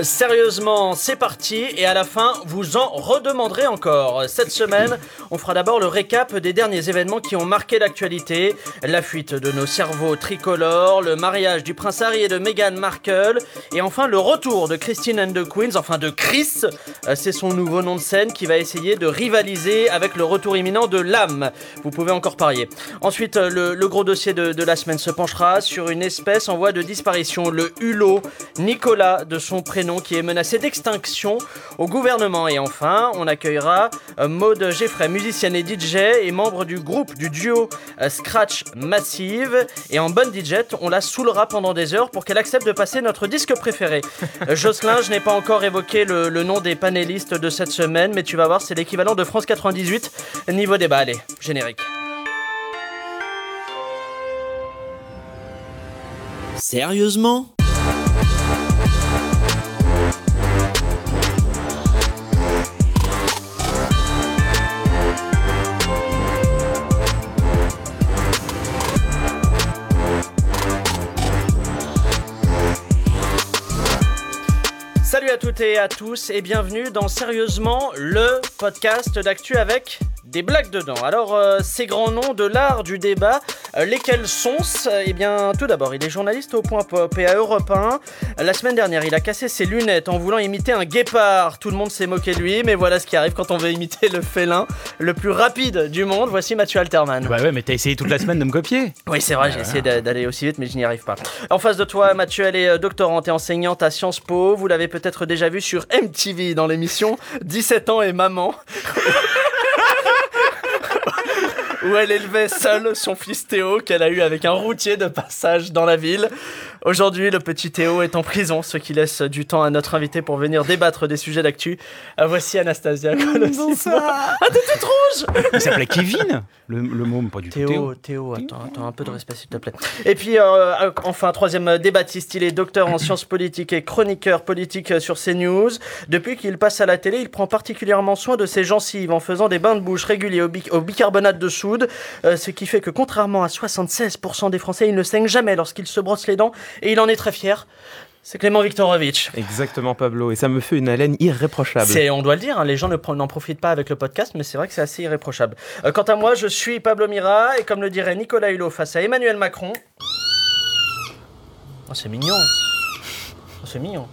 Sérieusement, c'est parti et à la fin, vous en redemanderez encore. Cette semaine, on fera d'abord le récap des derniers événements qui ont marqué l'actualité. La fuite de nos cerveaux tricolores, le mariage du prince Harry et de Meghan Markle et enfin le retour de Christine and the Queens, enfin de Chris. Euh, C'est son nouveau nom de scène qui va essayer de rivaliser avec le retour imminent de l'âme. Vous pouvez encore parier. Ensuite, euh, le, gros dossier de, de la semaine se penchera sur une espèce en voie de disparition, le hulot Nicolas de son prénom qui est menacé d'extinction au gouvernement. Et enfin, on accueillera euh, Maud Geffray, musicienne et DJ et membre du groupe du duo euh, Scratch Massive. Et en bonne DJ, on la saoulera pendant des heures pour qu'elle accepte de passer notre disque préféré. Euh, Jocelyn, je n'ai pas encore évoqué le, le nom des panélistes de cette semaine, mais tu vas voir, c'est l'équivalent de France 98 niveau débat. Allez, générique. Sérieusement? À toutes et à tous et bienvenue dans Sérieusement le podcast d'actu avec des blagues dedans. Alors euh, ces grands noms de l'art du débat, euh, lesquels sont Eh bien tout d'abord il est journaliste au point pop et à Europe 1. La semaine dernière il a cassé ses lunettes en voulant imiter un guépard. Tout le monde s'est moqué de lui mais voilà ce qui arrive quand on veut imiter le félin le plus rapide du monde. Voici Mathieu Alterman. Bah ouais, mais t'as essayé toute la semaine de me copier. Oui, c'est vrai, j'ai essayé d'a- d'aller aussi vite, mais je n'y arrive pas. En face de toi, Mathieu, elle est euh, doctorante et enseignante à Sciences Po. Vous l'avez peut-être déjà vu sur MTV dans l'émission 17 ans et maman. Où elle élevait seule son fils Théo qu'elle a eu avec un routier de passage dans la ville. Aujourd'hui, le petit Théo est en prison, ce qui laisse du temps à notre invité pour venir débattre des sujets d'actu. Ah, voici Anastasia Kolosima. Ah, t'es toute rouge Il s'appelait Kevin, le, le môme, pas du tout. Théo, Théo, attends, attends, un peu de respect s'il te plaît. Et puis, euh, enfin, troisième euh, débattiste, il est docteur en sciences politiques et chroniqueur politique euh, sur CNews. Depuis qu'il passe à la télé, il prend particulièrement soin de ses gencives en faisant des bains de bouche réguliers au, bic- au bicarbonate de soude, euh, ce qui fait que contrairement à 76% des Français, il ne saigne jamais lorsqu'il se brosse les dents et il en est très fier. C'est Clément Viktorovitch. Exactement Pablo, et ça me fait une haleine irréprochable. C'est, on doit le dire, hein, les gens n'en profitent pas avec le podcast, mais c'est vrai que c'est assez irréprochable. Euh, quant à moi, je suis Pablo Mira, et comme le dirait Nicolas Hulot face à Emmanuel Macron. Oh, c'est mignon. Oh, c'est mignon.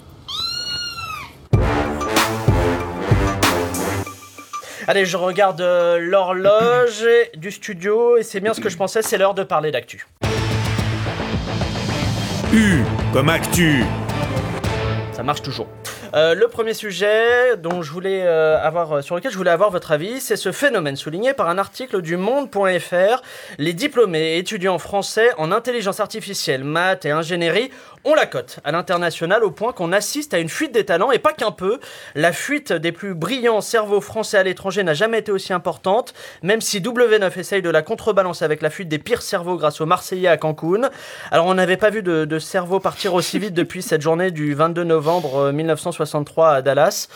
Allez, je regarde euh, l'horloge du studio, et c'est bien ce que je pensais, c'est l'heure de parler d'actu. U comme actu. Ça marche toujours. Euh, le premier sujet euh, euh, sur lequel je voulais avoir votre avis, c'est ce phénomène souligné par un article du Monde.fr. Les diplômés et étudiants français en intelligence artificielle, maths et ingénierie ont la cote à l'international au point qu'on assiste à une fuite des talents et pas qu'un peu. La fuite des plus brillants cerveaux français à l'étranger n'a jamais été aussi importante, même si W9 essaye de la contrebalancer avec la fuite des pires cerveaux grâce aux Marseillais à Cancun. Alors on n'avait pas vu de, de cerveau partir aussi vite depuis cette journée du 22 novembre euh, 1963 à Dallas.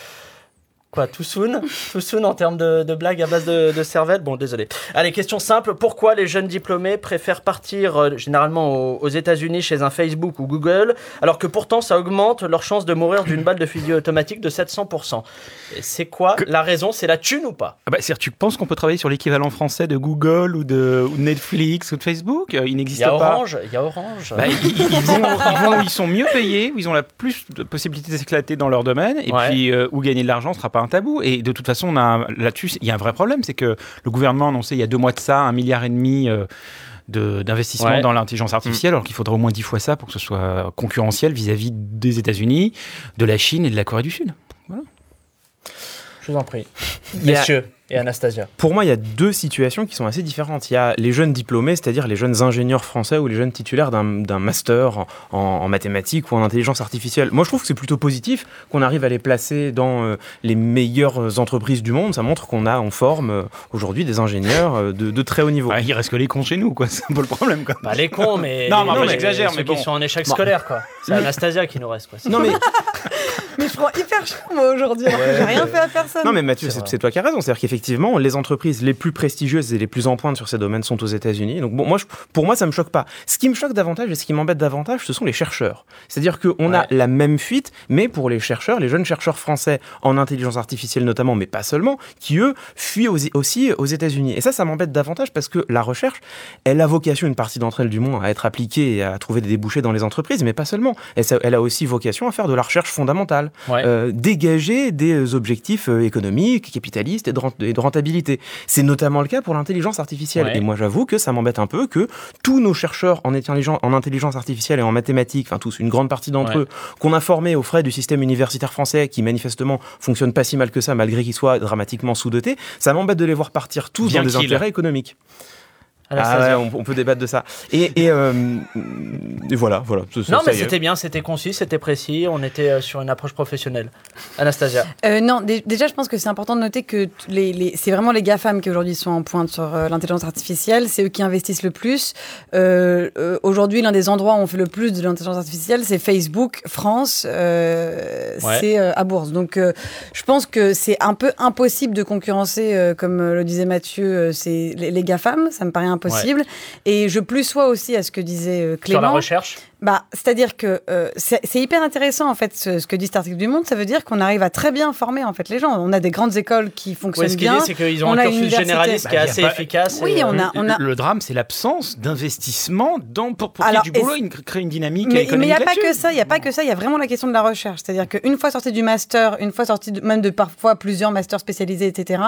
Quoi, too soon? En termes de, de blagues à base de, de cervelle? Bon, désolé. Allez, question simple. Pourquoi les jeunes diplômés préfèrent partir euh, généralement aux, aux États-Unis chez un Facebook ou Google, alors que pourtant ça augmente leur chance de mourir d'une balle de fusil automatique de 700% Et C'est quoi la raison? C'est la thune ou pas? Ah bah, c'est-à-dire, tu penses qu'on peut travailler sur l'équivalent français de Google ou de, ou de Netflix ou de Facebook? Euh, Il Il n'existe y a pas. Orange, il y a Orange. Bah, ils, ils vont, ils, vont- ils sont mieux payés, ils ont la plus de possibilités de s'éclater dans leur domaine, et Ouais. puis euh, où gagner de l'argent sera pas un tabou. Et de toute façon, là-dessus, il y a un vrai problème, c'est que le gouvernement a annoncé il y a deux mois de ça un milliard et demi euh, de- d'investissement Ouais. dans l'intelligence artificielle, alors qu'il faudrait au moins dix fois ça pour que ce soit concurrentiel vis-à-vis des États-Unis, de la Chine et de la Corée du Sud. Je vous en prie. Messieurs et Anastasia. Pour moi, il y a deux situations qui sont assez différentes. Il y a les jeunes diplômés, c'est-à-dire les jeunes ingénieurs français ou les jeunes titulaires d'un master en, en mathématiques ou en intelligence artificielle. Moi, je trouve que c'est plutôt positif qu'on arrive à les placer dans euh, les meilleures entreprises du monde. Ça montre qu'on a, on forme euh, aujourd'hui des ingénieurs euh, de, de très haut niveau. Ah, il reste que les cons chez nous, quoi. C'est un peu le problème, quoi. Bah les cons, mais Non, mais les- j'exagère, ceux mais qui bon. sont en échec Bon. scolaire quoi. C'est Anastasia qui nous reste quoi. Non mais Mais je prends hyper cher moi aujourd'hui, que j'ai rien fait à personne. Non mais Mathieu, c'est toi qui as raison. C'est-à-dire qu'effectivement, les entreprises les plus prestigieuses et les plus en pointe sur ces domaines sont aux États-Unis. Donc bon, moi, je- pour moi, ça me choque pas. Ce qui me choque davantage et ce qui m'embête davantage, ce sont les chercheurs. C'est-à-dire qu'on Ouais. a la même fuite, mais pour les chercheurs, les jeunes chercheurs français en intelligence artificielle notamment, mais pas seulement, qui eux fuient aux- aussi aux États-Unis. Et ça, ça m'embête davantage parce que la recherche, elle a vocation, une partie d'entre elles du moins, à être appliquée et à trouver des débouchés dans les entreprises, mais pas seulement. Elle, a aussi vocation à faire de la recherche fondamentale Ouais. euh, dégager des objectifs euh, économiques, capitalistes et de, et de rentabilité. C'est notamment le cas pour l'intelligence artificielle. Ouais. Et moi, j'avoue que ça m'embête un peu que tous nos chercheurs en, intelligence- en intelligence artificielle et en mathématiques, enfin tous, une grande partie d'entre Ouais. eux, qu'on a formés aux frais du système universitaire français, qui manifestement fonctionne pas si mal que ça, malgré qu'il soit dramatiquement sous-doté, ça m'embête de les voir partir tous Bien dans des intérêts économiques. Ah ouais, on, on peut débattre de ça. Et, et, euh, et voilà, voilà. Non, ça mais c'était bien, c'était concis, c'était précis, on était euh, sur une approche professionnelle. Anastasia. Euh, non, dé- déjà, je pense que c'est important de noter que t- les, les- c'est vraiment les GAFAM qui aujourd'hui sont en pointe sur euh, l'intelligence artificielle. C'est eux qui investissent le plus. Euh, euh, aujourd'hui, l'un des endroits où on fait le plus de l'intelligence artificielle, c'est Facebook France. euh, Ouais. C'est euh, à Bourse. Donc, euh, je pense que c'est un peu impossible de concurrencer, euh, comme le disait Mathieu, euh, c'est les, les GAFAM. Ça me paraît Et je plus sois aussi à ce que disait euh, Sur la Clément. recherche. Bah, c'est-à-dire que euh, c'est hyper intéressant en fait ce, ce que dit cet article du Monde. Ça veut dire qu'on arrive à très bien former en fait les gens. On a des grandes écoles qui fonctionnent Ouais, ce qu'il bien. dit, c'est qu'ils ont On un a cursus généraliste qui est Bah, y a assez pas- efficace. Oui, et, on euh, a, on a. Le drame, c'est l'absence d'investissement dans pour, pour Alors, y du boulot, une- créer une dynamique Mais il économique n'y a pas que ça, il n'y a pas que ça, il y a vraiment la question de la recherche. C'est-à-dire qu'une fois sorti du master, une fois sorti de- même de parfois plusieurs masters spécialisés, etc.,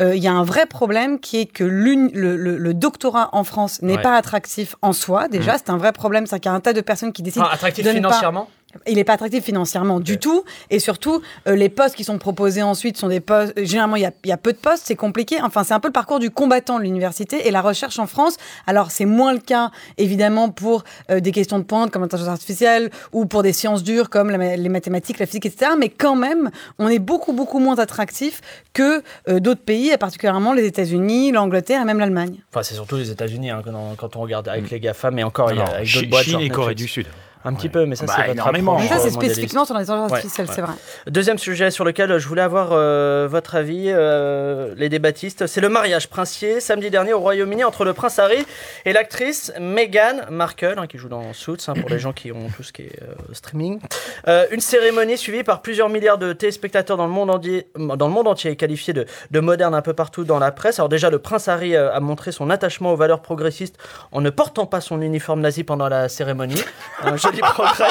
euh, il y a un vrai problème qui est que le, le- le doctorat en France n'est Ouais. pas attractif en soi. Déjà, c'est un vrai problème. C'est qu'il y a un tas de personnes qui décident enfin, attractif de ne pas- financièrement Il n'est pas attractif financièrement du tout. Et surtout, euh, les postes qui sont proposés ensuite sont des postes. euh, Généralement, il y a, il y a peu de postes, c'est compliqué. Enfin, c'est un peu le parcours du combattant de l'université et la recherche en France. Alors, c'est moins le cas, évidemment, pour euh, des questions de pointe comme l'intelligence artificielle ou pour des sciences dures comme la les mathématiques, la physique, etc. Mais quand même, on est beaucoup, beaucoup moins attractif que euh, d'autres pays, et particulièrement les États-Unis, l'Angleterre et même l'Allemagne. Enfin, c'est surtout les États-Unis hein, quand, on regarde avec les GAFA, mais encore il y a avec d'autres boîtes. Chine genre et Corée du Sud. Un petit Ouais. peu, mais ça Bah, c'est votre énormément. approche, Mais ça, c'est spécifiquement sur l'intelligence Ouais, artificielle, ouais. c'est vrai. Deuxième sujet sur lequel je voulais avoir euh, votre avis, euh, les débattistes, c'est le mariage princier samedi dernier au Royaume-Uni entre le prince Harry et l'actrice Meghan Markle, hein, qui joue dans Suits, hein, pour les gens qui ont tout ce qui est euh, streaming. Euh, une cérémonie suivie par plusieurs milliards de téléspectateurs dans le monde entier, dans le monde entier et qualifiée de, de moderne un peu partout dans la presse. Alors déjà, le prince Harry a montré son attachement aux valeurs progressistes en ne portant pas son uniforme nazi pendant la cérémonie.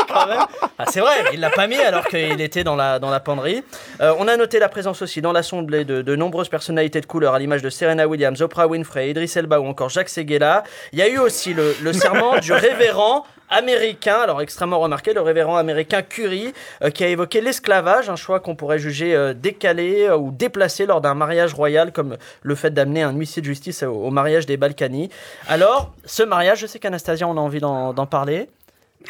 Quand même. Ah, c'est vrai, il l'a pas mis alors qu'il était dans la, dans la. Euh, on a noté la présence aussi dans l'assemblée de, de nombreuses personnalités de couleur, à l'image de Serena Williams, Oprah Winfrey, Idris Elba ou encore Jacques Seguela. Il y a eu aussi le, le serment du révérend américain, alors extrêmement remarqué, le révérend américain Curie, euh, qui a évoqué l'esclavage, un choix qu'on pourrait juger euh, décalé ou déplacé lors d'un mariage royal, comme le fait d'amener un huissier de justice au, mariage des Balkany. Alors, ce mariage, je sais qu'Anastasia, on a envie d'en parler.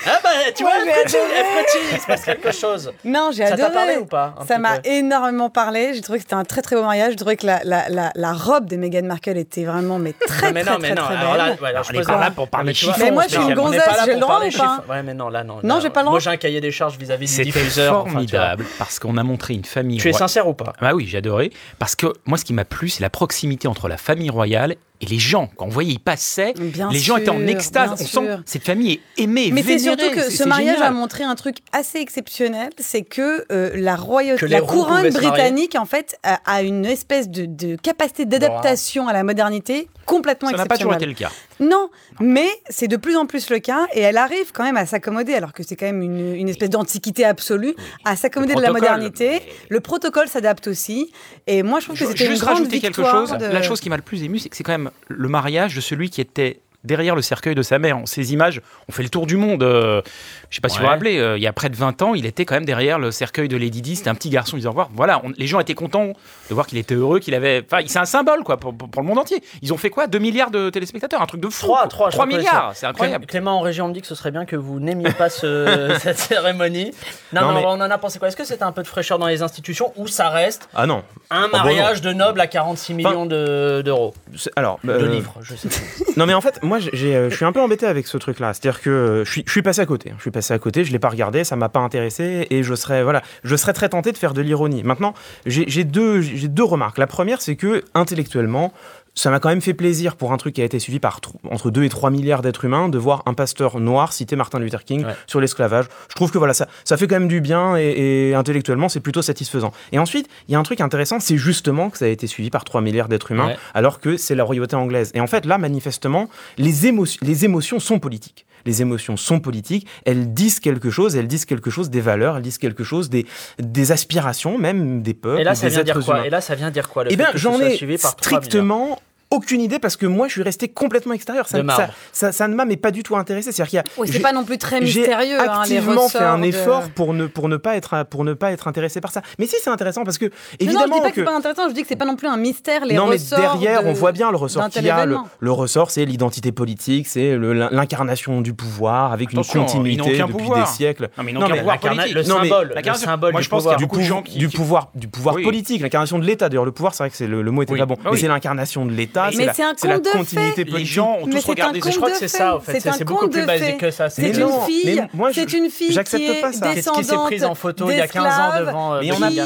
Ah bah, tu vois, Ouais, frétille, adoré. elle frétille, il se passe quelque chose. Non, j'ai Ça adoré. t'a parlé ou pas Ça m'a énormément parlé. J'ai trouvé que c'était un très très beau mariage. J'ai trouvé que la, la, la, la robe de Meghan Markle était vraiment mais très Non, mais très non, mais très, non, très alors là, ouais, alors je On pas là pour parler tu vois, chiffons, Mais moi, je suis une gonzesse, là j'ai le droit ou pas chiffres. Ouais, mais non, là, non. Non, là, j'ai pas le droit. Moi, j'ai un cahier des charges vis-à-vis du C'était diffuseur. enfin, tu vois. formidable parce qu'on a montré une famille. Tu es sincère ou pas? Ah oui, j'ai adoré. Parce que moi, ce qui m'a plu, c'est la proximité entre la famille royale et les gens. Quand on voyait, ils passaient, Bien les gens étaient en extase. On sent cette famille est aimée, Mais c'est surtout que ce mariage génial. a montré un truc assez exceptionnel, c'est que euh, la royauté, la couronne britannique en fait a, a une espèce de, de capacité d'adaptation à la modernité complètement Ça n'a pas toujours exceptionnelle. été le cas. Non, mais c'est de plus en plus le cas et elle arrive quand même à s'accommoder, alors que c'est quand même une, une espèce d'antiquité absolue, à s'accommoder de la modernité. Le protocole s'adapte aussi. Et moi, je trouve que Je- c'était une Juste grande rajouter quelque victoire. chose. de- La chose qui m'a le plus ému, c'est que c'est quand même le mariage de celui qui était derrière le cercueil de sa mère. Ces images ont fait le tour du monde. euh, je sais pas si vous vous rappelez, euh, il y a près de 20 ans, il était quand même derrière le cercueil de Lady Di. C'était un petit garçon, ils disant voir. Voilà, on- les gens étaient contents de voir qu'il était heureux, qu'il avait. Enfin, c'est un symbole quoi pour, pour- pour le monde entier. Ils ont fait quoi? 2 milliards de téléspectateurs, un truc de fou. 3, quoi. 3, 3 milliards, c'est incroyable. Clément en région me dit que ce serait bien que vous n'aimiez pas ce- cette cérémonie. Non, Non, mais mais- on en a pensé quoi? Est-ce que c'était un peu de fraîcheur dans les institutions ou ça reste Ah non. un bon, mariage de nobles à 46 millions de- d'euros? C'est- Alors, De euh, livres, je sais pas. Non mais en fait, moi euh, je suis un peu embêté avec ce truc-là. C'est-à-dire que euh, je suis, passé à côté. Je suis passé à côté, je l'ai pas regardé, ça m'a pas intéressé, et je serais, voilà, je serais très tenté de faire de l'ironie. Maintenant, j'ai deux remarques. La première, c'est que intellectuellement, ça m'a quand même fait plaisir pour un truc qui a été suivi par entre 2 et 3 milliards d'êtres humains de voir un pasteur noir citer Martin Luther King Ouais. sur l'esclavage. Je trouve que voilà, ça, ça fait quand même du bien et, et intellectuellement, c'est plutôt satisfaisant. Et ensuite, il y a un truc intéressant, c'est justement que ça a été suivi par 3 milliards d'êtres humains Ouais. alors que c'est la royauté anglaise. Et en fait, là, manifestement, les, émo- les émotions sont politiques. Les émotions sont politiques, elles disent quelque chose, elles disent quelque chose des valeurs, elles disent quelque chose des, des aspirations, même des peuples, Et là, ça des vient dire quoi? humains. Et là, ça vient dire quoi Eh bien, j'en ai suivi par 3 milliards? strictement aucune idée parce que moi, je suis resté complètement extérieur. Ça, De marbre. ça, ça, ça ne m'a mais pas du tout intéressé. C'est-à-dire qu'il y a, Oui, c'est j'ai- pas non plus très j'ai mystérieux. hein, les activement fait un de- effort pour ne pour ne pas être pour ne pas être intéressé par ça. Mais si c'est intéressant parce que Non, évidemment non, je dis pas que, que c'est pas intéressant, je dis que c'est pas non plus un mystère. Les non, mais ressorts derrière, de- on voit bien le ressort qu'il y a. Le, ressort, c'est l'identité politique, c'est l'incarnation du pouvoir avec Attention, une continuité depuis pouvoir. des siècles. Non, mais Non, mais pouvoir politique. le Non, mais symbole, le symbole moi, du je pense qu'il y a pouvoir. beaucoup de gens qui- du pouvoir, du pouvoir Oui. politique, l'incarnation de l'État. D'ailleurs, le pouvoir, c'est vrai que c'est le, mot était pas bon, Ah mais c'est l'incarnation de l'État. Mais c'est un c'est conte de continuité fées. Les politique. gens ont tous c'est regardé Je crois de que c'est ça, en fait. C'est C'est un c'est beaucoup conte plus de basique fées. que ça. C'est une fille, mais moi, je- c'est une fille qui j'accepte est. Qu'est-ce qui s'est descendante pris en photo il y a 15 ans devant Mais on a- qui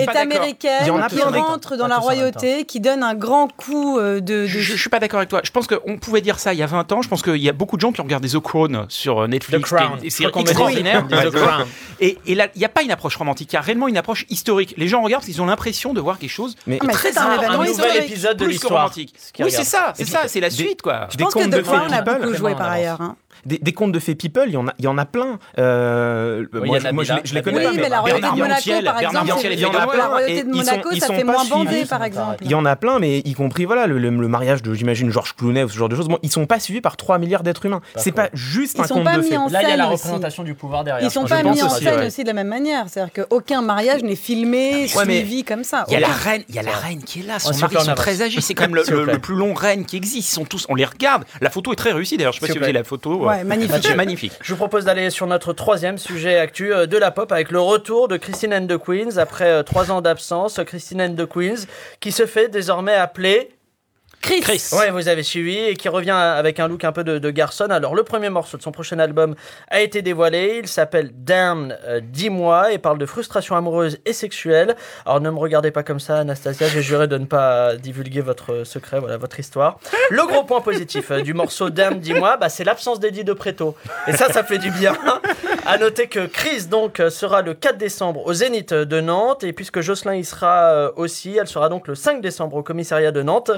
est pas d'accord. américaine, Il y en a qui rentre dans la royauté, qui donne un grand coup euh, de, de- Je, je suis pas d'accord avec toi. Je pense qu'on pouvait dire ça il y a 20 ans. Je pense qu'il y a beaucoup de gens qui ont regardé The Crown sur euh, Netflix. Crown. qui est une série Faut qu'on extraordinaire. Et, là, il n'y a pas une approche romantique. Il y a réellement une approche historique. Les gens regardent parce qu'ils ont l'impression de voir quelque chose Mais- Ah, mais très c'est un nouvel épisode de l'histoire. Ce Oui, c'est ça, c'est ça, c'est la suite, quoi. Je pense que The Crown a beaucoup joué par ailleurs. hein. Des, des contes de fées people, il y en a, il y en a plein. Euh, Oui, moi, il y a je- moi, je, Nabila. les- Oui, connais pas. Oui, mais la royauté de Bernard Monaco, par la royauté de ils ils ça fait moins par exemple. Il y en a plein, mais y compris voilà le, le- le mariage de j'imagine Georges Clooney ou ce genre de choses. Bon, ils sont pas suivis par 3 milliards d'êtres humains. C'est pas juste Ils un sont conte pas de mis fées. Là, il y a la représentation du pouvoir derrière. Ils sont pas mis en scène aussi de la même manière. C'est-à-dire qu'aucun mariage n'est filmé, suivi comme ça. Il y a la Aucun. reine, il y a la reine qui est là. Son mari on sont très âgés. C'est quand même le, plus long reine qui existe. Ils sont tous, on les regarde. La photo est très réussie d'ailleurs. Je sais pas si vous avez la photo. Ouais, magnifique. Magnifique. Je vous propose d'aller sur notre troisième sujet actu euh, de la pop avec le retour de Christine and the Queens après euh, trois ans d'absence. Christine and the Queens qui se fait désormais appeler Chris. Chris. Ouais, vous avez suivi et qui revient avec un look un peu de, de garçon. Alors, le premier morceau de son prochain album a été dévoilé. Il s'appelle Damn euh, 10 mois et parle de frustration amoureuse et sexuelle. Alors, ne me regardez pas comme ça, Anastasia. J'ai juré de ne pas divulguer votre secret, voilà, votre histoire. Le gros point positif euh, du morceau Damn 10 mois, bah, c'est l'absence d'Eddie de Preto. Et ça, ça fait du bien. À noter que Chris, donc, euh, sera le 4 décembre au Zénith de Nantes. Et puisque Jocelyn y sera euh, aussi, elle sera donc le 5 décembre au commissariat de Nantes.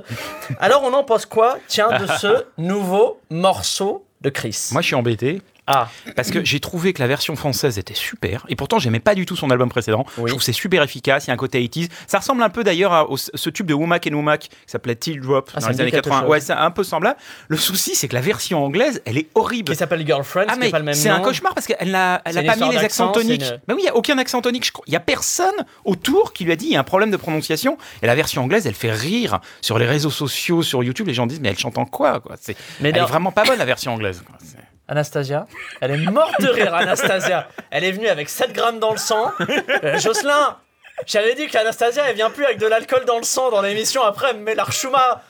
Alors, on en pense quoi, tiens, de ce nouveau morceau de Chris? Moi, je suis embêté. Ah, Parce que j'ai trouvé que la version française était super, et pourtant j'aimais pas du tout son album précédent. Oui. Je trouve c'est super efficace, il y a un côté 80s. Ça ressemble un peu d'ailleurs à au- ce tube de Womack and Womack qui s'appelait Till Drop Ah, dans les années quelque 80. chose. Ouais, c'est un peu semblable. Le souci, c'est que la version anglaise, elle est horrible. qui s'appelle Girlfriend, Ah mais c'est un cauchemar parce qu'elle n'a elle a pas mis les accents toniques. une- Ben oui, il y a aucun accent tonique. Il y a personne autour qui lui a dit il y a un problème de prononciation. Et la version anglaise, elle fait rire sur les réseaux sociaux, sur YouTube. Les gens disent mais elle chante en quoi, quoi? C'est Mais elle est vraiment pas bonne la version anglaise. quoi. Anastasia, elle est morte de rire, Anastasia. Elle est venue avec 7 grammes dans le sang. Euh, Jocelyn, j'avais dit qu'Anastasia, elle vient plus avec de l'alcool dans le sang dans l'émission. Après, elle me met l'archouma.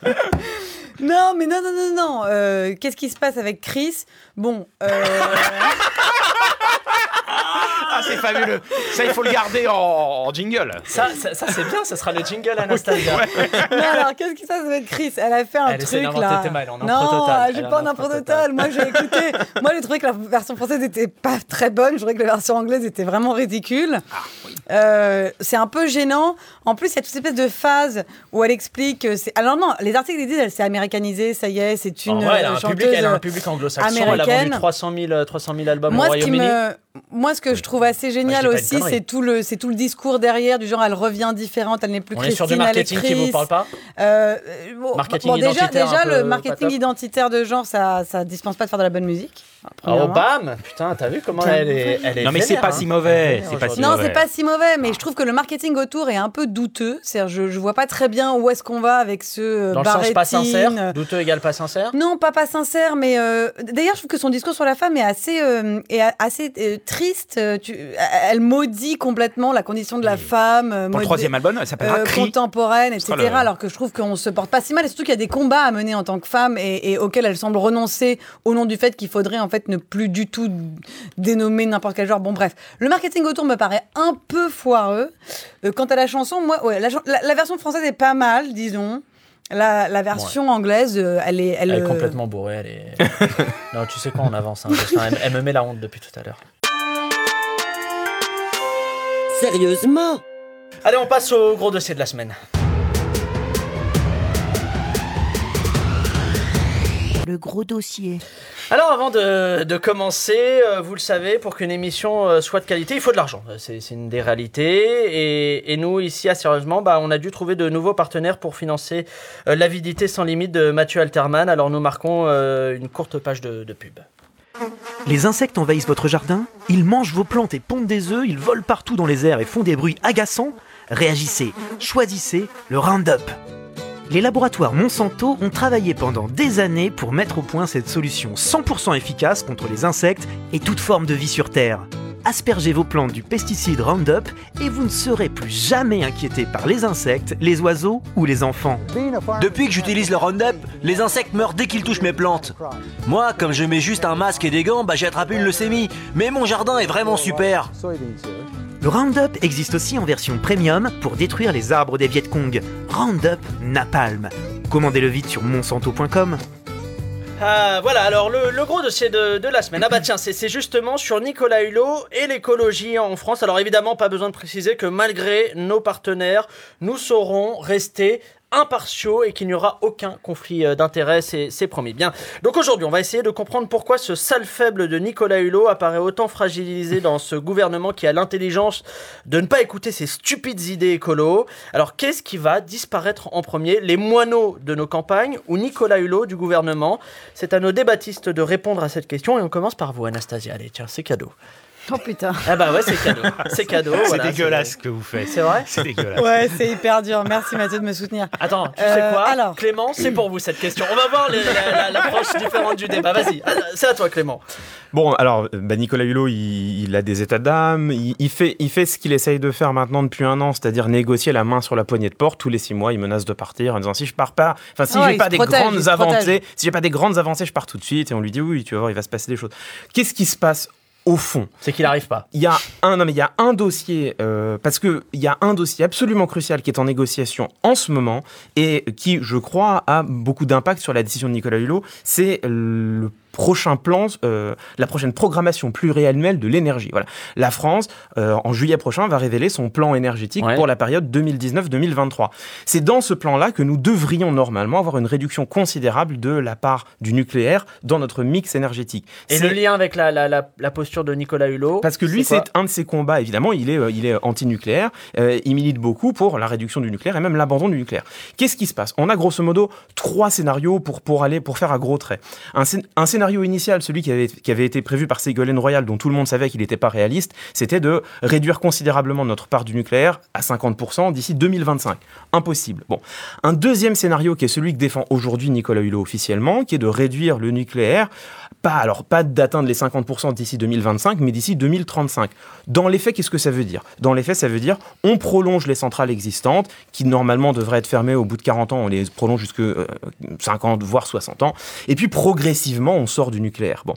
Non, mais non, non, non, non. Euh, Qu'est-ce qui se passe avec Chris? Bon, euh, Ah c'est fabuleux. Ça il faut le garder en, en jingle. Ça, ça, ça, c'est bien, ça sera le jingle Anastasia. non, alors qu'est-ce qui se passe avec Chris? Elle a fait un Elle truc là. mails, en non, j'ai Elle pas en impro total. Moi, j'ai écouté. Moi, j'ai trouvé que la version française était pas très bonne. Je trouvais que la version anglaise était vraiment ridicule. Euh, c'est un peu gênant. En plus, il y a toute cette espèce de phase où elle explique. que c'est- Alors non, les articles ils disent elle s'est américanisée, ça y est, c'est une En vrai, elle a euh, un chanteuse. public, elle a un public anglo-saxon. Elle a vendu américaine. 300 000, euh, 300 000 albums Moi, au Royaume-Uni. Moi, ce que je trouve assez génial aussi, c'est tout le, c'est tout le discours derrière, du genre, elle revient différente, elle n'est plus On est Christine, sur du marketing elle est qui vous parle pas Euh, bon, Marketing bon, déjà, identitaire déjà le marketing identitaire de genre, ça, ça dispense pas de faire de la bonne musique. Oh, premièrement. bam Putain, t'as vu comment elle est, elle est Non mais c'est pas hein. si mauvais. Est C'est pas si. Non, c'est pas si mauvais, mais je trouve que le marketing autour est un peu douteux. C'est-à-dire, je, je vois pas très bien où est-ce qu'on va avec ce euh, Dans le sens pas Barrettine. sincère, douteux égale pas sincère. Non, pas pas sincère, mais euh, d'ailleurs, je trouve que son discours sur la femme est assez, euh, est assez euh, triste. euh, tu- Elle maudit complètement la condition de la femme. euh, Pour le troisième album, elle s'appellera euh, contemporaine, etc. le- Alors que je trouve qu'on se porte pas si mal. Et surtout qu'il y a des combats à mener en tant que femme et, et auxquels elle semble renoncer au nom du fait qu'il faudrait en fait ne plus du tout dénommer n'importe quel genre. Bon, bref. Le marketing autour me paraît un peu foireux. Euh, quant à la chanson, moi, ouais, la, chan- la- la version française est pas mal, disons. La, la version anglaise, euh, elle est. Elle, Elle est euh, complètement bourrée, elle est. non, tu sais quoi, on avance. hein, parce elle, me met la honte depuis tout à l'heure. Sérieusement? Allez, on passe au gros dossier de la semaine. Le gros dossier. Alors, avant de, de commencer, euh, vous le savez, pour qu'une émission euh, soit de qualité, il faut de l'argent. Euh, C'est c'est une des réalités. Et, et nous, ici, à Sérieusement, bah, on a dû trouver de nouveaux partenaires pour financer euh, l'avidité sans limite de Mathieu Alterman. Alors, nous marquons euh, une courte page de, de pub. Les insectes envahissent votre jardin, ils mangent vos plantes et pondent des œufs, ils volent partout dans les airs et font des bruits agaçants. Réagissez, choisissez le Roundup. Les laboratoires Monsanto ont travaillé pendant des années pour mettre au point cette solution 100% efficace contre les insectes et toute forme de vie sur Terre. Aspergez vos plantes du pesticide Roundup et vous ne serez plus jamais inquiété par les insectes, les oiseaux ou les enfants. Depuis que j'utilise le Roundup, les insectes meurent dès qu'ils touchent mes plantes. Moi, comme je mets juste un masque et des gants, bah j'ai attrapé une leucémie. Mais mon jardin est vraiment super. Le Roundup existe aussi en version premium pour détruire les arbres des Viet Cong. Roundup Napalm. Commandez-le vite sur monsanto.com. Ah, voilà, alors le, gros dossier de, de la semaine. Ah bah tiens, c'est justement sur Nicolas Hulot et l'écologie en France. Alors évidemment, pas besoin de préciser que malgré nos partenaires, nous saurons rester impartiaux et qu'il n'y aura aucun conflit euh, d'intérêts, c'est promis. Bien, donc aujourd'hui, on va essayer de comprendre pourquoi ce sale faible de Nicolas Hulot apparaît autant fragilisé dans ce gouvernement qui a l'intelligence de ne pas écouter ses stupides idées écolo. Alors qu'est-ce qui va disparaître en premier? Les moineaux de nos campagnes ou Nicolas Hulot du gouvernement? C'est à nos débattistes de répondre à cette question et on commence par vous, Anastasia. Allez, tiens, c'est cadeau. Oh putain. Ah bah ouais, c'est cadeau. C'est cadeau. C'est voilà, dégueulasse ce que vous faites. C'est vrai C'est dégueulasse. Ouais, c'est hyper dur. Merci Mathieu de me soutenir. Attends, tu Euh, sais quoi alors. Clément, c'est pour vous cette question. On va voir les- la- la- l'approche différente du débat. Vas-y, ah, c'est à toi Clément. Bon, alors, bah, Nicolas Hulot, il, il a des états d'âme, il, il fait, il fait ce qu'il essaye de faire maintenant depuis un an, c'est-à-dire négocier la main sur la poignée de porte. Tous les six mois, il menace de partir en disant si je pars pas, enfin si ouais, j'ai pas des protège, grandes avancées, si j'ai pas des grandes avancées, je pars tout de suite. Et on lui dit oui, tu vas voir, il va se passer des choses. Qu'est-ce qui se passe au fond C'est qu'il arrive pas. il y a un non mais il y a un dossier euh, parce que il y a un dossier absolument crucial qui est en négociation en ce moment et qui je crois a beaucoup d'impact sur la décision de Nicolas Hulot c'est le prochain plan euh, la prochaine programmation pluriannuelle de l'énergie. Voilà. La France euh, en juillet prochain va révéler son plan énergétique Ouais. pour la période 2019-2023 c'est dans ce plan là que nous devrions normalement avoir une réduction considérable de la part du nucléaire dans notre mix énergétique. Et le lien avec la, la, la, la posture de Nicolas Hulot parce que lui, c'est un de ses combats, évidemment, il est, euh, il est anti-nucléaire, il milite beaucoup pour la réduction du nucléaire et même l'abandon du nucléaire. Qu'est-ce qui se passe? On a grosso modo trois scénarios pour, pour aller, pour faire à gros traits. Un scénario initial, celui qui avait, qui avait été prévu par Ségolène Royal, dont tout le monde savait qu'il n'était pas réaliste, c'était de réduire considérablement notre part du nucléaire à 50% d'ici 2025. Impossible. Bon. Un deuxième scénario qui est celui que défend aujourd'hui Nicolas Hulot officiellement, qui est de réduire le nucléaire, pas, alors, pas d'atteindre les 50% d'ici 2025, mais d'ici 2035. Dans les faits, qu'est-ce que ça veut dire? Dans les faits, ça veut dire on prolonge les centrales existantes, qui normalement devraient être fermées au bout de 40 ans, on les prolonge jusque euh, 50, voire 60 ans, et puis progressivement, on sort du nucléaire. Bon.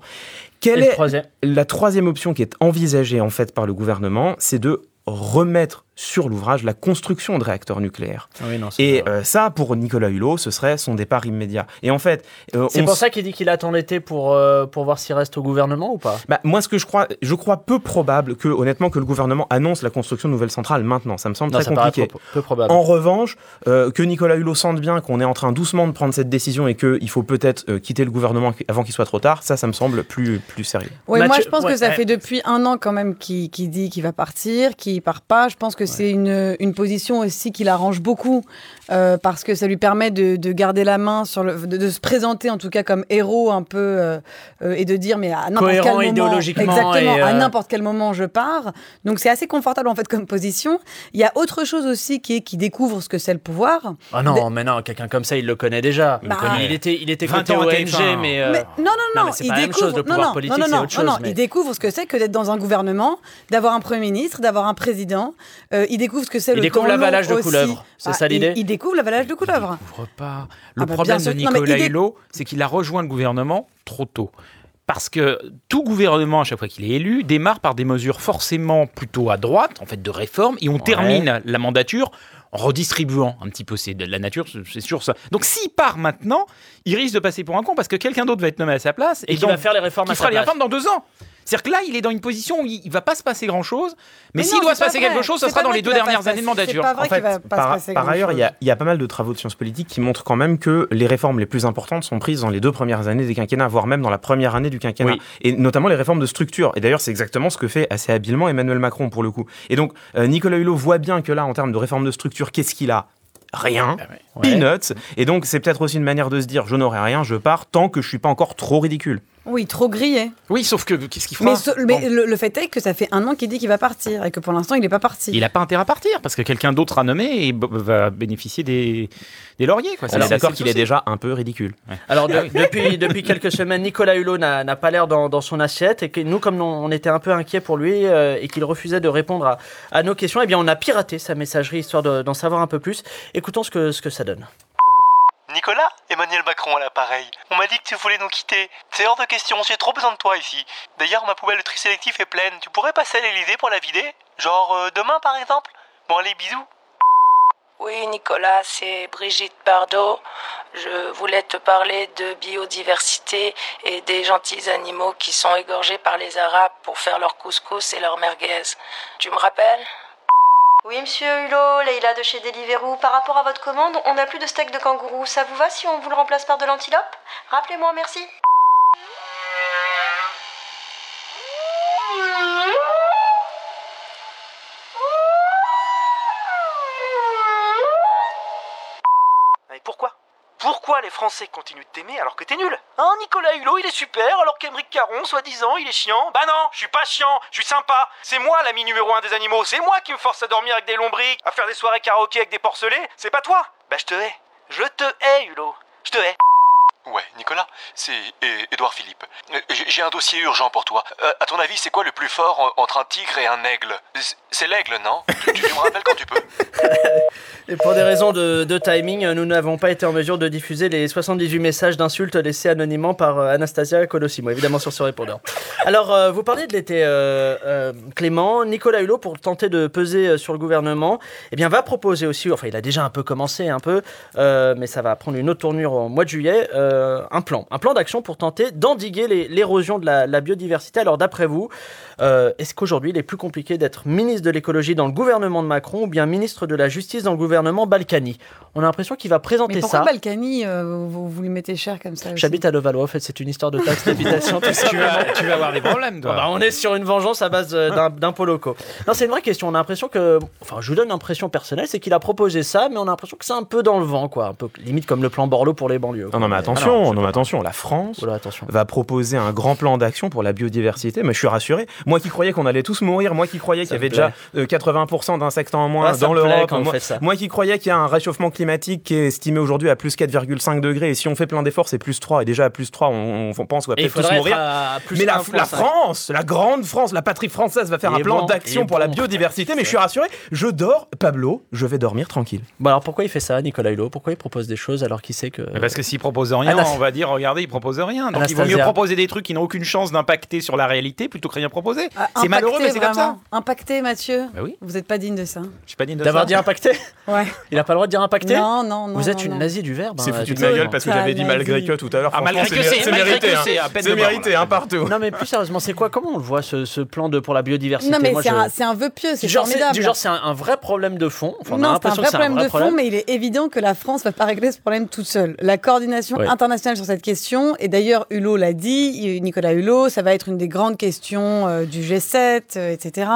Quelle est troisième? la troisième option qui est envisagée en fait par le gouvernement, c'est de remettre sur l'ouvrage la construction de réacteurs nucléaires. Oui, non, c'est Et euh, ça, pour Nicolas Hulot, ce serait son départ immédiat. Et en fait, euh, C'est pour ça qu'il dit qu'il attend l'été pour, euh, pour voir s'il reste au gouvernement ou pas? Bah, moi, ce que je crois, je crois peu probable que, honnêtement, que le gouvernement annonce la construction de nouvelles centrales maintenant. Ça me semble Non, très compliqué. peu, peu probable. En revanche, euh, que Nicolas Hulot sente bien qu'on est en train doucement de prendre cette décision et qu'il faut peut-être euh, quitter le gouvernement avant qu'il soit trop tard, ça, ça me semble plus, plus sérieux. Ouais, moi je pense ouais, que ça ouais. fait depuis un an quand même qu'il qu'il dit qu'il va partir, qu'il part pas. Je pense que que c'est une, une position aussi qui l'arrange beaucoup euh, parce que ça lui permet de, de garder la main sur le, de, de se présenter en tout cas comme héros un peu euh, euh, et de dire mais à n'importe quel moment, idéologiquement exactement, et, à n'importe quel moment je pars. Donc c'est assez confortable en fait comme position. Il y a autre chose aussi qui est qui découvre ce que c'est le pouvoir. Ah non, mais non, quelqu'un comme ça, il le connaît déjà. Bah, il était, il était 20 côté ans à ONG, TF1. mais, euh, Mais non, non, non, mais c'est il pas la même découvre. chose. Le non, pouvoir non, politique, non, c'est non, autre chose. non, non, mais- il découvre ce que c'est que d'être dans un gouvernement, d'avoir un premier ministre, d'avoir un président. Euh, il découvre ce que c'est Il le découvre l'avalage de couleuvre, c'est Ah, ça il- l'idée il, découvre l'avalage de couleuvre. découvre pas. Le Ah bah, problème bien de. Non, Nicolas il dé- Hulot, c'est qu'il a rejoint le gouvernement trop tôt. Parce que tout gouvernement, à chaque fois qu'il est élu, démarre par des mesures forcément plutôt à droite, en fait, de réforme, et on termine la mandature en redistribuant un petit peu. C'est de la nature, c'est sûr ça. Donc s'il part maintenant, il risque de passer pour un con parce que quelqu'un d'autre va être nommé à sa place Et qui donc, va faire les réformes qui à fera sa les place. réformes dans deux ans. C'est-à-dire que là, il est dans une position où il, il va pas se passer grand-chose, mais, Mais s'il doit se passer pas quelque chose, ce sera dans les deux dernières années de mandature. pas vrai En fait, qu'il va pas se par, par ailleurs, il y, a, y pas mal de travaux de sciences politiques qui montrent quand même que les réformes les plus importantes sont prises dans les deux premières années des quinquennats, voire même dans la première année du quinquennat. Oui. Et notamment les réformes de structure. Et d'ailleurs, c'est exactement ce que fait assez habilement Emmanuel Macron pour le coup. Et donc, euh, Nicolas Hulot voit bien que là, en termes de réforme de structure, qu'est-ce qu'il a? Rien, peanuts. Et donc, c'est peut-être aussi une manière de se dire, je n'aurai rien, je pars, tant que je suis pas encore trop ridicule. Oui, trop grillé. Oui, sauf que qu'est-ce qu'il fera Mais, ce- Bon. mais le, le fait est que ça fait un an qu'il dit qu'il va partir et que pour l'instant il n'est pas parti. Il n'a pas intérêt à partir parce que quelqu'un d'autre a nommé et va bénéficier des, des lauriers. Quoi. On est C'est- d'accord qu'il est déjà un peu ridicule. Alors de- depuis, depuis quelques semaines, Nicolas Hulot n'a pas l'air dans, dans son assiette et que nous, comme on, on était un peu inquiets pour lui euh, et qu'il refusait de répondre à, à nos questions, eh bien on a piraté sa messagerie histoire de- d'en savoir un peu plus. Écoutons ce que, ce que ça donne. Nicolas Emmanuel Macron à l'appareil. On m'a dit que tu voulais nous quitter. C'est hors de question, j'ai trop besoin de toi ici. D'ailleurs, ma poubelle de tri sélectif est pleine. Tu pourrais passer à l'Elysée pour la vider? Genre euh, demain par exemple? Bon allez, bisous. Oui, Nicolas, c'est Brigitte Bardot. Je voulais te parler de biodiversité et des gentils animaux qui sont égorgés par les Arabes pour faire leur couscous et leur merguez. Tu me rappelles? Oui, monsieur Hulot, Leïla de chez Deliveroo. Par rapport à votre commande, on n'a plus de steak de kangourou. Ça vous va si on vous le remplace par de l'antilope? Rappelez-moi, merci. Et pourquoi? Pourquoi les Français continuent de t'aimer alors que t'es nul Hein, Nicolas Hulot, il est super, alors qu'Emeric Caron, soi-disant, il est chiant. Bah non, je suis pas chiant, je suis sympa. C'est moi l'ami numéro un des animaux, c'est moi qui me force à dormir avec des lombriques, à faire des soirées karaoké avec des porcelets, c'est pas toi. Bah je te hais, je te hais Hulot, je te hais Ouais, Nicolas, c'est Édouard Philippe. Euh, J'ai un dossier urgent pour toi. Euh, à ton avis, c'est quoi le plus fort en- entre un tigre et un aigle? C'est- l'aigle, non? Tu, me rappelles quand tu peux Et pour des raisons de, timing, nous n'avons pas été en mesure de diffuser les 78 messages d'insultes laissés anonymement par euh, Anastasia Colosimo, évidemment sur ce répondeur. Alors, euh, vous parliez de l'été euh, euh, Clément. Nicolas Hulot, pour tenter de peser euh, sur le gouvernement, eh bien, va proposer aussi, enfin, il a déjà un peu commencé, un peu, euh, mais ça va prendre une autre tournure au mois de juillet, euh, un plan. Un plan d'action pour tenter d'endiguer l'érosion de la, la biodiversité. Alors, d'après vous, euh, est-ce qu'aujourd'hui, il est plus compliqué d'être ministre de l'écologie dans le gouvernement de Macron ou bien ministre de la justice dans le gouvernement Balkany? On a l'impression qu'il va présenter Mais pourquoi ça. Balkany, euh, vous, vous lui mettez cher comme ça J'habite à Levallois, en fait, c'est une histoire de taxe d'habitation. tu, vas, simplement. tu vas avoir des problèmes, toi. Ah bah, on est sur une vengeance à base euh, d'un- d'impôts locaux. Non, c'est une vraie question. On a l'impression que. Enfin, je vous donne l'impression personnelle, c'est qu'il a proposé ça, mais on a l'impression que c'est un peu dans le vent, quoi. Un peu limite comme le plan Borloo pour les banlieues. Non, non, mais attention, non, mais attention, la France attention. va proposer un grand plan d'action pour la biodiversité. Mais je suis rassuré. Moi qui croyais qu'on allait tous mourir, moi qui croyais qu'il y avait déjà euh, 80% d'insectes en moins Ah, dans l'Europe, moi, moi qui croyais qu'il y a un réchauffement climatique qui est estimé aujourd'hui à plus 4,5 degrés, et si on fait plein d'efforts, c'est plus 3, et déjà à plus 3, on, on pense qu'on va peut-être tous mourir. Mais la, 1,5. la France, la grande France, la patrie française va faire un plan bon, d'action pour la biodiversité, mais je suis rassuré. Je dors, Pablo, je vais dormir tranquille. Bon, alors pourquoi il fait ça, Nicolas Hulot? Pourquoi il propose des choses alors qu'il sait que. Parce que s'il propose rien, On va dire regardez, il propose rien. Donc il vaut mieux proposer des trucs qui n'ont aucune chance d'impacter sur la réalité plutôt que rien proposer. Ah, c'est malheureux, mais c'est comme ça. Impacté, Mathieu Bah oui, Vous n'êtes pas digne de ça. je suis pas digne de D'avoir dit impacté Ouais. Il a pas le droit de dire impacté Non, non, non. Vous êtes non, une non. nazie du verbe. C'est hein, foutu de ma gueule parce que j'avais dit malgré que tout à l'heure. Ah, malgré que c'est mérité. hein. c'est à peine C'est de moi, mérité, moi. hein, partout. Non, mais plus sérieusement, c'est quoi Comment on le voit ce, plan de, pour la biodiversité? Non, mais c'est un, un vœu pieux, c'est Du genre, c'est- formidable. du genre, c'est un, un vrai problème de fond. Non, c'est un vrai problème de fond, mais il est évident que la France va pas régler ce problème toute seule. La coordination. Internationale sur cette question, et d'ailleurs Hulot l'a dit, Nicolas Hulot, ça va être une des grandes questions euh, du G7, euh, etc.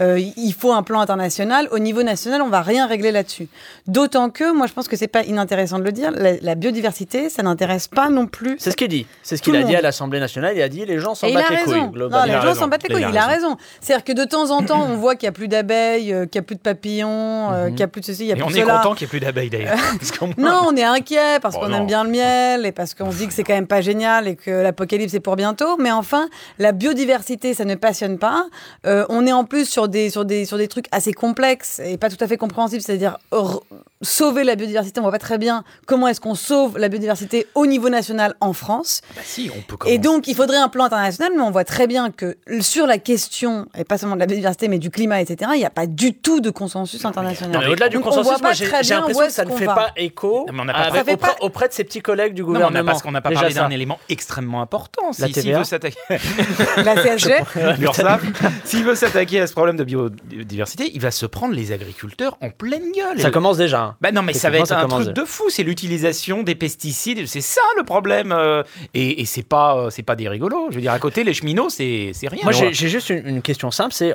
euh, il faut un plan international. Au niveau national, on va rien régler là-dessus. D'autant que, moi, je pense que c'est pas inintéressant de le dire, la, la biodiversité, ça n'intéresse pas non plus. C'est ce qu'il dit. C'est ce qu'il a dit à l'Assemblée nationale. Il a dit les gens s'en battent a les raison. couilles. Non, les gens s'en battent les couilles. Il a raison. C'est-à-dire que de temps en temps, on voit qu'il n'y a plus d'abeilles, euh, qu'il n'y a plus de papillons, euh, qu'il n'y a plus de ceci, il y a Et plus on de est cela. content qu'il n'y ait plus d'abeilles d'ailleurs. Non, on est inquiet parce Oh qu'on aime bien le miel et parce qu'on se dit que c'est quand même pas génial et que l'apocalypse est pour bientôt. Mais enfin, la biodiversité, ça ne passionne pas. Euh, on est en plus sur des, sur, des, sur des trucs assez complexes et pas tout à fait compréhensibles, c'est-à-dire sauver la biodiversité. On voit pas très bien comment est-ce qu'on sauve la biodiversité au niveau national en France. Bah si, on peut Et donc, il faudrait un plan international, mais on voit très bien que sur la question, et pas seulement de la biodiversité, mais du climat, etc., il n'y a pas du tout de consensus international. Non, mais au-delà du consensus, j'ai très j'ai bien l'impression que ça ne fait va. pas écho Non, mais on n'a pas avec- auprès, auprès de ses petits collègues du Non, mais on gouvernement. n'a parce qu'on n'a pas Déjà parlé d'un élément extrêmement important. La Si- S'il TVA. veut s'attaquer. La CSG L'URSSAF, s'il veut s'attaquer à ce problème de biodiversité, il va se prendre les agriculteurs en pleine gueule. Ça commence déjà. hein. Bah non, mais ça va être ça un truc déjà. de fou. C'est l'utilisation des pesticides. C'est ça le problème. euh, Et, et c'est pas, euh, c'est pas des rigolos. Je veux dire, à côté, les cheminots, c'est rien. Moi, j'ai j'ai juste une, une question simple, c'est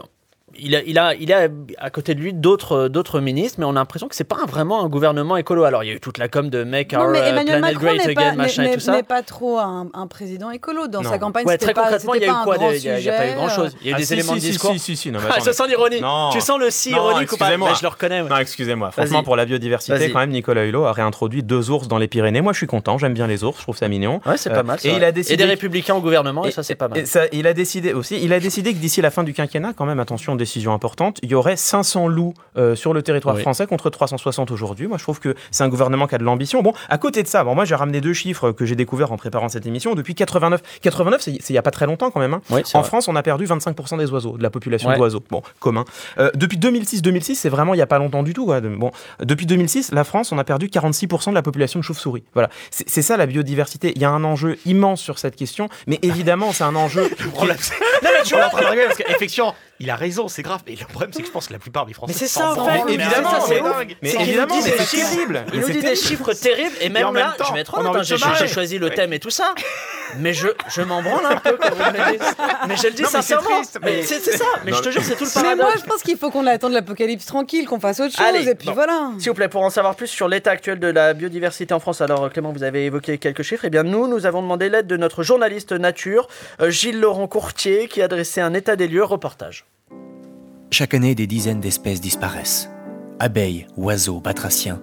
il a, il a, il a à côté de lui d'autres, d'autres ministres, mais on a l'impression que c'est pas vraiment un gouvernement écolo. Alors, il y a eu toute la com de Make Non, Our mais euh, Emmanuel Planet Macron Great n'est pas, Again, n'est- machin et n'est- tout ça. pas trop un, un président écolo. Dans Non. sa campagne, Ouais, c'était très pas, concrètement, il y a pas eu un quoi grand de- Il y a, pas eu sujet, grand chose. Il y a eu Ah, des si, éléments si, de discours. si, si, si, non, mais Ah, ça sent l'ironie. Non. Tu sens le si Non, ironique ou pas excusez-moi. Mais Je le reconnais. ouais. Non, excusez-moi. Franchement, Vas-y. pour la biodiversité, Vas-y. quand même, Nicolas Hulot a réintroduit deux ours dans les Pyrénées. Moi, je suis content. J'aime bien les ours. Je trouve ça mignon. Ouais, c'est Euh, pas mal. c'est Et il a décidé. Et des républicains au gouvernement, et, ça, c'est pas mal. Il a décidé aussi, il a décidé que d'ici la fin du quinquennat, quand même, attention, décision importante, il y aurait 500 loups euh, sur le territoire Oui. français contre 360 aujourd'hui. Moi, je trouve que c'est un gouvernement qui a de l'ambition. Bon, à côté de ça, bon, moi, j'ai ramené deux chiffres que j'ai découverts en préparant cette émission. Depuis 89, 89, c'est il y a pas très longtemps quand même. hein. Oui, En vrai. France, on a perdu 25% des oiseaux, de la population Ouais. d'oiseaux. Bon, commun. Euh, depuis 2006-2006, c'est vraiment il y a pas longtemps du tout. quoi. Bon, depuis 2006, la France, on a perdu 46% de la population de chauves-souris. Voilà, c'est ça la biodiversité. Il y a un enjeu immense sur cette question, mais évidemment, c'est un enjeu. qui- Non, mais tu en train de parce qu'effectivement, il a raison, c'est grave. Mais le problème, c'est que je pense que la plupart des Français. Mais c'est ça, en fait. mais évidemment, ça, c'est mais. Mais évidemment, nous dit mais des c'est chiffres. terrible. Il Mais nous dit des chiffres terribles, et même là, je vais être honnête, hein, j'ai choisi le thème et tout ça, mais je, je m'en branle un peu quand vous me le dites. Mais je le dis mais sincèrement. triste, Mais mais- c'est c'est ça, mais je te jure, c'est tout le Mais paradoxe. moi, je pense qu'il faut qu'on attende l'apocalypse tranquille, qu'on fasse autre chose, Allez, et puis voilà. S'il vous plaît, pour en savoir plus sur l'état actuel de la biodiversité en France, alors Clément, vous avez évoqué quelques chiffres. Eh bien, nous, nous avons demandé l'aide de notre journaliste nature, euh, Gilles Laurent Courtier, qui a dressé un état des lieux reportage. Chaque année, des dizaines d'espèces disparaissent. Abeilles, oiseaux, batraciens,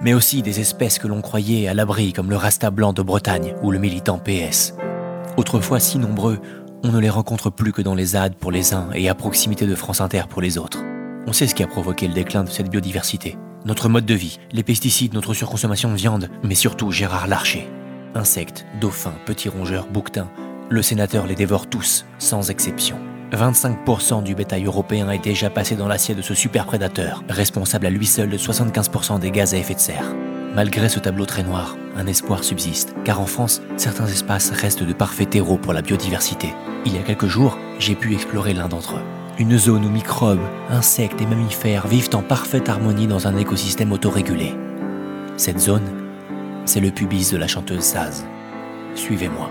mais aussi des espèces que l'on croyait à l'abri comme le rasta blanc de Bretagne ou le militant PS. Autrefois si nombreux, on ne les rencontre plus que dans les ZAD pour les uns et à proximité de France Inter pour les autres. On sait ce qui a provoqué le déclin de cette biodiversité. Notre mode de vie, les pesticides, notre surconsommation de viande, mais surtout Gérard Larcher. Insectes, dauphins, petits rongeurs, bouquetins, le sénateur les dévore tous, sans exception. 25% du bétail européen est déjà passé dans l'assiette de ce super prédateur, responsable à lui seul de 75% des gaz à effet de serre. Malgré ce tableau très noir, un espoir subsiste, car en France, certains espaces restent de parfaits terreaux pour la biodiversité. Il y a quelques jours, j'ai pu explorer l'un d'entre eux. Une zone où microbes, insectes et mammifères vivent en parfaite harmonie dans un écosystème autorégulé. Cette zone, c'est le pubis de la chanteuse Saz. Suivez-moi.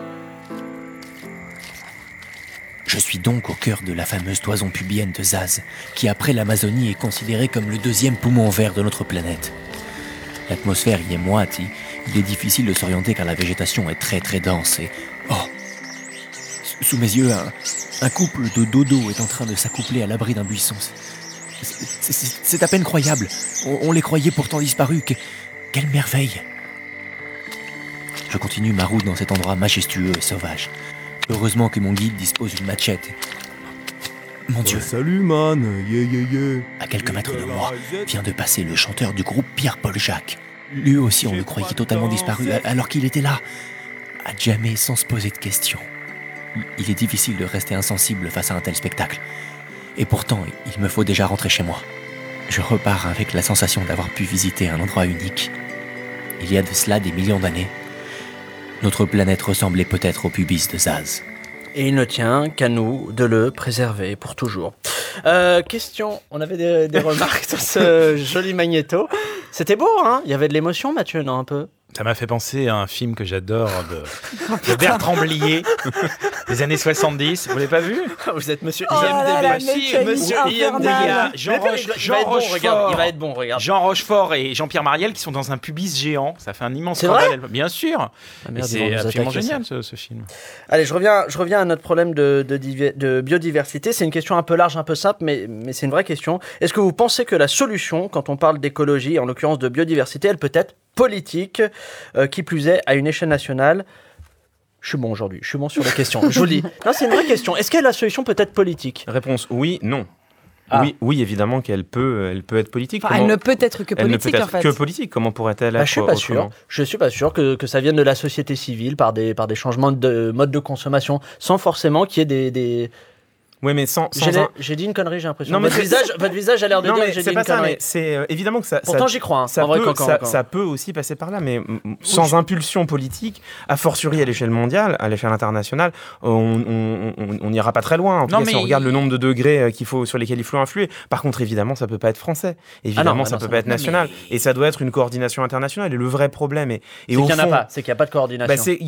Je suis donc au cœur de la fameuse toison pubienne de Zaz, qui après l'Amazonie est considérée comme le deuxième poumon vert de notre planète. L'atmosphère y est moite, il- est difficile de s'orienter car la végétation est très très dense et... Oh Sous mes yeux, un, couple de dodo est en train de s'accoupler à l'abri d'un buisson. C'est- à peine croyable. On, les croyait pourtant disparus. Que- quelle merveille Je continue ma route dans cet endroit majestueux et sauvage. Heureusement que mon guide dispose d'une machette. Mon Dieu, salut man, yeah yeah yeah. à quelques mètres de moi, vient de passer le chanteur du groupe Pierre-Paul Jacques. Lui aussi, on le croyait totalement disparu, alors qu'il était là, à jamais sans se poser de questions. Il est difficile de rester insensible face à un tel spectacle. Et pourtant, il me faut déjà rentrer chez moi. Je repars avec la sensation d'avoir pu visiter un endroit unique. Il y a de cela des millions d'années. Notre planète ressemblait peut-être au pubis de Zaz. Et il ne tient qu'à nous de le préserver pour toujours. Euh, question, on avait des, des remarques sur ce joli magnéto. C'était beau, hein? Il y avait de l'émotion, Mathieu, non, un peu? Ça m'a fait penser à un film que j'adore de, de Bertrand Blier des années 70. Vous l'avez pas vu? Vous êtes monsieur Oh IMDB. mécanique monsieur. IMDB. Jean, Roche- il va- il Jean va être bon, Rochefort. regarde, il va être bon, regarde. Jean Rochefort et Jean-Pierre Mariel qui sont dans un pubis géant. Ça fait un immense scandale. Bien sûr. Ah, c'est absolument génial ce, ce film. Allez, je reviens, je reviens à notre problème de, de divi- de biodiversité. C'est une question un peu large, un peu simple, mais, mais c'est une vraie question. Est-ce que vous pensez que la solution, quand on parle d'écologie, en l'occurrence de biodiversité, elle peut être politique, euh, qui plus est, à une échelle nationale Je suis bon aujourd'hui, je suis bon sur la question. Je vous le dis. Non, c'est une vraie question. Est-ce que la solution peut être politique? Réponse oui, non. Ah. Oui, oui, évidemment qu'elle peut, elle peut être politique. Enfin, Comment- elle ne peut être que Elle ne politique peut en être fait. que politique. Comment pourrait-elle Bah, être je suis pas sûr. Je suis pas sûr que, que ça vienne de la société civile par des, par des changements de mode de consommation, sans forcément qu'il y ait des. des... Oui, mais sans. sans J'ai un- j'ai dit une connerie, j'ai l'impression. Non, mais votre, visage, votre visage a l'air de Non, dire mais que j'ai c'est dit pas une ça, connerie. mais c'est euh, évidemment que ça. Pourtant, ça- j'y crois, hein, Ça, en vrai, peut, quand- quand- ça, quand- ça peut aussi passer par là, mais m- sans impulsion politique, a fortiori à l'échelle mondiale, à l'échelle internationale, on n'ira pas très loin. En tout Non, cas, si on regarde le nombre de degrés euh, qu'il faut, sur lesquels il faut influer. Par contre, évidemment, ça peut pas être français. Évidemment, Ah non, ça non, peut ça- pas être national. Et ça doit être une coordination internationale. Et le vrai problème est. et C'est au qu'il n'y en a fond- pas, c'est qu'il n'y a pas de coordination. Il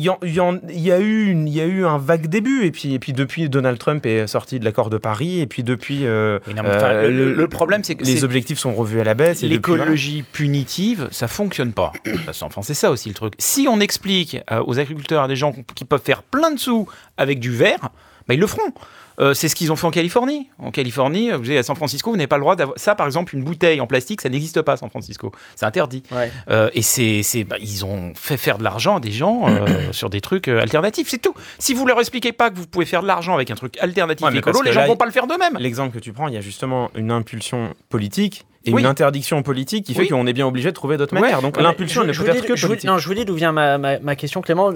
y, a eu une- il y a eu un vague début, et puis, et puis depuis, Donald Trump est sorti de l'accord de Paris, et puis depuis. euh, non, enfin, euh, le- le problème, c'est que les objectifs sont revus à la baisse. L'écologie punitive, ça fonctionne pas. Enfin, c'est ça aussi le truc. Si on explique euh, aux agriculteurs, à des gens qui peuvent faire plein de sous avec du verre, bah, ils le feront. Euh, c'est ce qu'ils ont fait en Californie. En Californie, vous savez, à San Francisco, vous n'avez pas le droit d'avoir. Ça, par exemple, une bouteille en plastique, ça n'existe pas à San Francisco. C'est interdit. Ouais. Euh, et c'est, c'est- bah, ils ont fait faire de l'argent à des gens euh, sur des trucs alternatifs. C'est tout. Si vous leur expliquez pas que vous pouvez faire de l'argent avec un truc alternatif Ouais, écolo, les gens là, vont pas le faire d'eux-mêmes. L'exemple que tu prends, il y a justement une impulsion politique et Oui. une interdiction politique qui fait Oui. qu'on est bien obligé de trouver d'autres Ouais. manières. Donc Ouais, l'impulsion ne peut être que politique. Non, je vous dis d'où vient ma, ma- ma question, Clément.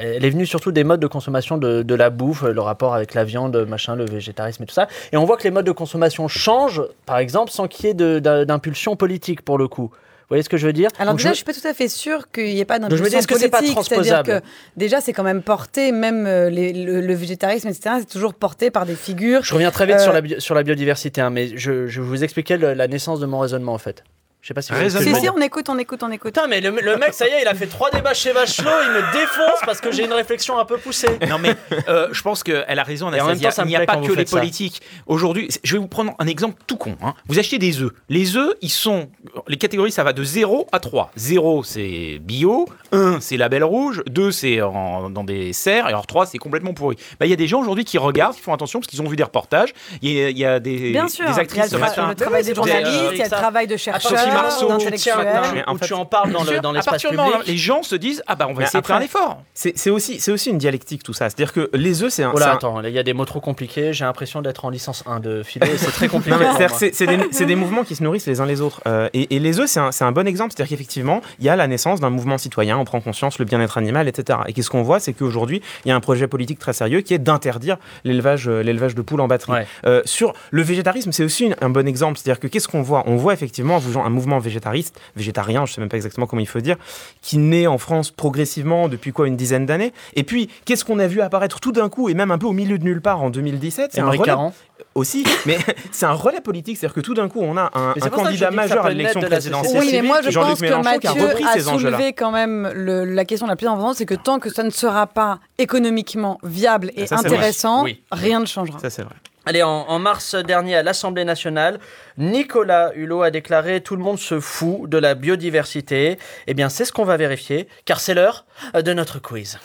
Elle est venue surtout des modes de consommation de, de la bouffe, le rapport avec la viande, machin, le végétarisme et tout ça. Et on voit que les modes de consommation changent, par exemple, sans qu'il y ait d'impulsion politique pour le coup. Vous voyez ce que je veux dire Alors Donc, déjà, je- je suis pas tout à fait sûre qu'il n'y ait pas d'impulsion est-ce que c'est pas politique. C'est-à-dire que déjà, c'est quand même porté, même euh, les- le, le végétarisme, etc., c'est toujours porté par des figures. Je reviens très vite Euh, sur, la, bio- sur la biodiversité, hein, mais je, je vous expliquais le- la naissance de mon raisonnement en fait. Je sais pas si vous ce Si, si, on écoute, on écoute, on écoute. Putain, mais le, le mec, ça y est, il a fait trois débats chez Bachelot, il me défonce parce que j'ai une réflexion un peu poussée. Non mais euh, je pense qu'elle a raison, Et en même Anastasia. Il n'y a pas que les ça. politiques. Aujourd'hui, je vais vous prendre un exemple tout con. hein. Vous achetez des œufs. Les œufs, ils sont. Les catégories, ça va de 0 à 3. 0, c'est bio. 1, c'est label rouge. 2, c'est dans des serres. Et alors 3, c'est complètement pourri. Bah, Il y a des gens aujourd'hui qui regardent, qui font attention parce qu'ils ont vu des reportages. Il y a, y a des, Bien sûr, des il y a actrices le, ce tra- matin. le travail des Des, journalistes, il y a le travail de chercheurs, Marceau, où tu en parles dans, le, dans l'espace public. moment les gens se disent Ah bah on va Mais essayer de faire un effort. C'est c'est aussi, c'est aussi une dialectique tout ça. C'est-à-dire que les œufs, c'est un. Oh là, attends, il y a des mots trop compliqués. J'ai l'impression d'être en licence 1 de philo. et C'est très compliqué. C'est c'est des, c'est des mouvements qui se nourrissent les uns les autres. Euh, et, et les œufs, c'est un, c'est un bon exemple. C'est-à-dire qu'effectivement, il y a la naissance d'un mouvement citoyen, on prend conscience, le bien-être animal, etc. Et qu'est-ce qu'on voit C'est qu'aujourd'hui, il y a un projet politique très sérieux qui est d'interdire l'élevage euh, l'élevage de poules en batterie. Euh, sur le végétarisme, c'est aussi un bon exemple. C'est-à-dire que qu'est-ce qu'on voit? On voit effectivement un mouvement- végétariste, végétarien, je sais même pas exactement comment il faut dire, qui naît en France progressivement depuis quoi une dizaine d'années. Et puis, qu'est-ce qu'on a vu apparaître tout d'un coup et même un peu au milieu de nulle part en 2017 C'est un relais Caron. aussi, mais c'est un relais politique, c'est-à-dire que tout d'un coup, on a un, candidat majeur à l'élection présidentielle. Oui, mais moi je pense que a Mathieu a enjeux-là. soulevé quand même le- la question la plus importante, c'est que tant que ça ne sera pas économiquement viable et ça, intéressant, Oui. rien ne changera. Ça, c'est vrai. Allez, en, mars dernier à l'Assemblée nationale, Nicolas Hulot a déclaré Tout le monde se fout de la biodiversité. Eh bien, c'est ce qu'on va vérifier, car c'est l'heure de notre quiz.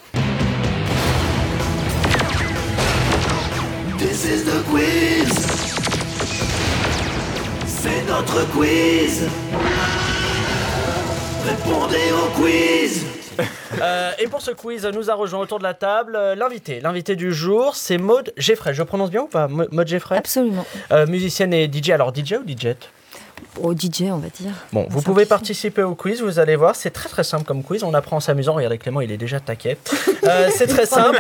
This is the quiz. C'est notre quiz. Répondez au quiz. Euh, et pour ce quiz, nous a rejoint autour de la table euh, l'invité. L'invité du jour, c'est Maude Geffray. Je prononce bien ou pas Maude Geffray? Absolument. Euh, musicienne et DJ. Alors, DJ ou DJ Au DJ, on va dire. Bon, vous pouvez participer au quiz, vous allez voir, c'est très très simple comme quiz, on apprend en s'amusant, regardez Clément, il est déjà taquet. Euh, c'est très simple,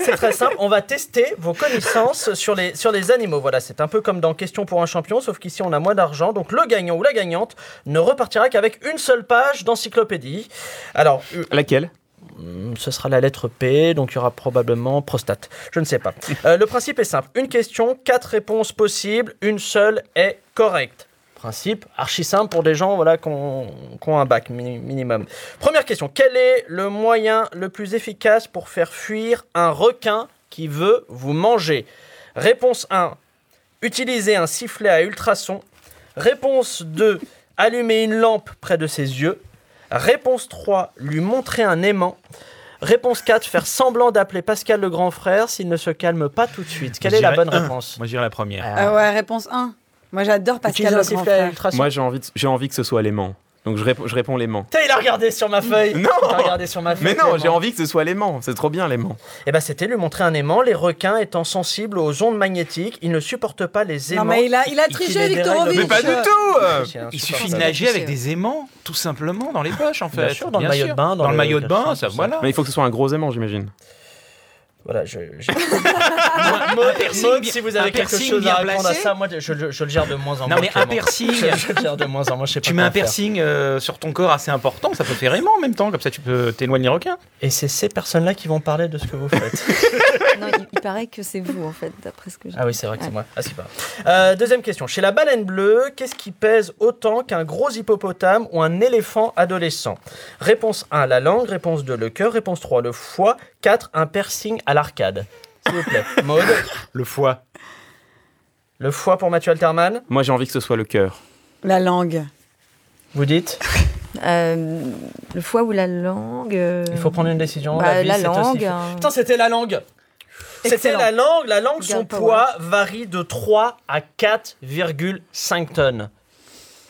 c'est très simple, on va tester vos connaissances sur les, sur les animaux. Voilà, c'est un peu comme dans Question pour un champion, sauf qu'ici on a moins d'argent, donc le gagnant ou la gagnante ne repartira qu'avec une seule page d'encyclopédie. Alors, euh, Laquelle? Hmm, ce sera la lettre P, donc il y aura probablement prostate. Je ne sais pas. Euh, le principe est simple. Une question, quatre réponses possibles, une seule est correcte. Principe archi simple pour des gens voilà, qui ont, qui ont un bac mini- minimum. Première question. Quel est le moyen le plus efficace pour faire fuir un requin qui veut vous manger? Réponse 1. Utiliser un sifflet à ultrasons. Réponse 2. Allumer une lampe près de ses yeux. Réponse 3. Lui montrer un aimant. Réponse 4. Faire semblant d'appeler Pascal le grand frère s'il ne se calme pas tout de suite. Quelle est la bonne un. réponse? Moi, je dirais la première. Ah ouais, réponse 1. Moi, j'adore Pascal le grand frère. Moi, j'ai envie, de- j'ai envie que ce soit l'aimant. Donc, je, réponds- je réponds l'aimant. Putain, il a regardé sur ma feuille. Non Il a regardé sur ma feuille. Mais non, j'ai envie que ce soit l'aimant. C'est trop bien, l'aimant. Eh ben, c'était lui montrer un aimant. Les requins étant sensibles aux ondes magnétiques, ils ne supportent pas les aimants. Non, mais il a, il a qui triché, les dérèglent Viktorovitch. Mais pas du tout Il suffit de nager avec des aimants, tout simplement, dans les poches, en fait. Bien sûr, dans le maillot de bain, dans Dans, le le maillot de bain, ça, tout ça. voilà. Mais il faut que ce soit un gros aimant, j'imagine. Voilà, je. je- Un Maud, piercing Maud, bien- si vous avez quelque piercing chose à répondre à ça, moi je, je- je le gère de moins en moins. Non, mais un piercing. Je, je le gère de moins en moins, je sais pas Tu mets un piercing euh, sur ton corps assez important, ça peut faire aimant en même temps, comme ça tu peux t'éloigner les requins. Et c'est ces personnes-là qui vont parler de ce que vous faites. Non, il, il paraît que c'est vous, en fait, d'après ce que j'ai Ah oui, c'est vrai que c'est Ouais. moi. Ah, c'est pas. Euh, deuxième question. Chez la baleine bleue, qu'est-ce qui pèse autant qu'un gros hippopotame ou un éléphant adolescent? Réponse 1, la langue. Réponse 2, le cœur. Réponse 3, le foie. 4, un piercing à l'arcade. S'il vous plaît. Maude, Le foie. le foie pour Mathieu Alterman. Moi, j'ai envie que ce soit le cœur. La langue. Vous dites Euh, le foie ou la langue euh, Il faut prendre une décision. bah, vie, la c'est aussi langue, hein. Putain, c'était la langue. C'était Excellent. la langue. La langue, son poids varie de 3 à 4,5 tonnes.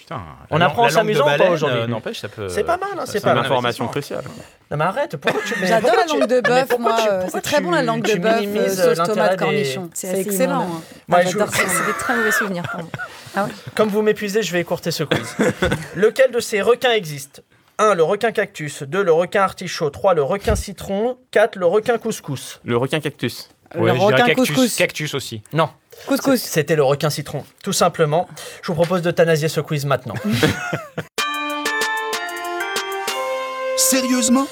Putain, On la apprend en s'amusant ou pas aujourd'hui euh, N'empêche, ça peut. C'est pas mal, hein, c'est pas C'est mal. une information cruciale. Non mais arrête, pourquoi tu mais J'adore la langue de bœuf, moi. euh, pourquoi C'est très bon la langue de bœuf, euh, sauce tomate cornichon. C'est excellent. Moi, je- J'adore ça, c'est des très mauvais souvenirs pour moi. Comme vous m'épuisez, je vais écourter ce quiz. Lequel de ces requins existe? 1. Le requin cactus. 2. Le requin artichaut. 3. Le requin citron. 4. Le requin couscous. Le requin cactus. Le requin couscous. cactus aussi. Non. Couscous. C'était le requin citron. Tout simplement. Je vous propose d'euthanasier ce quiz maintenant. Sérieusement?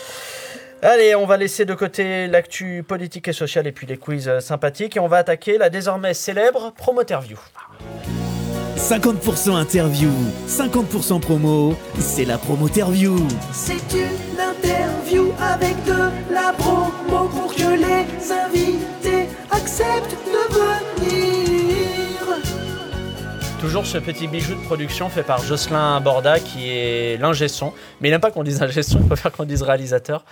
Allez, on va laisser de côté l'actu politique et sociale et puis les quiz euh, sympathiques et on va attaquer la désormais célèbre Promoterview. 50% interview, 50% promo, c'est la promoterview. C'est une interview avec de la promo pour que les invités acceptent de venir. Toujours ce petit bijou de production fait par Jocelyn Borda qui est l'ingé. Mais il n'aime pas qu'on dise ingé il préfère qu'on dise réalisateur.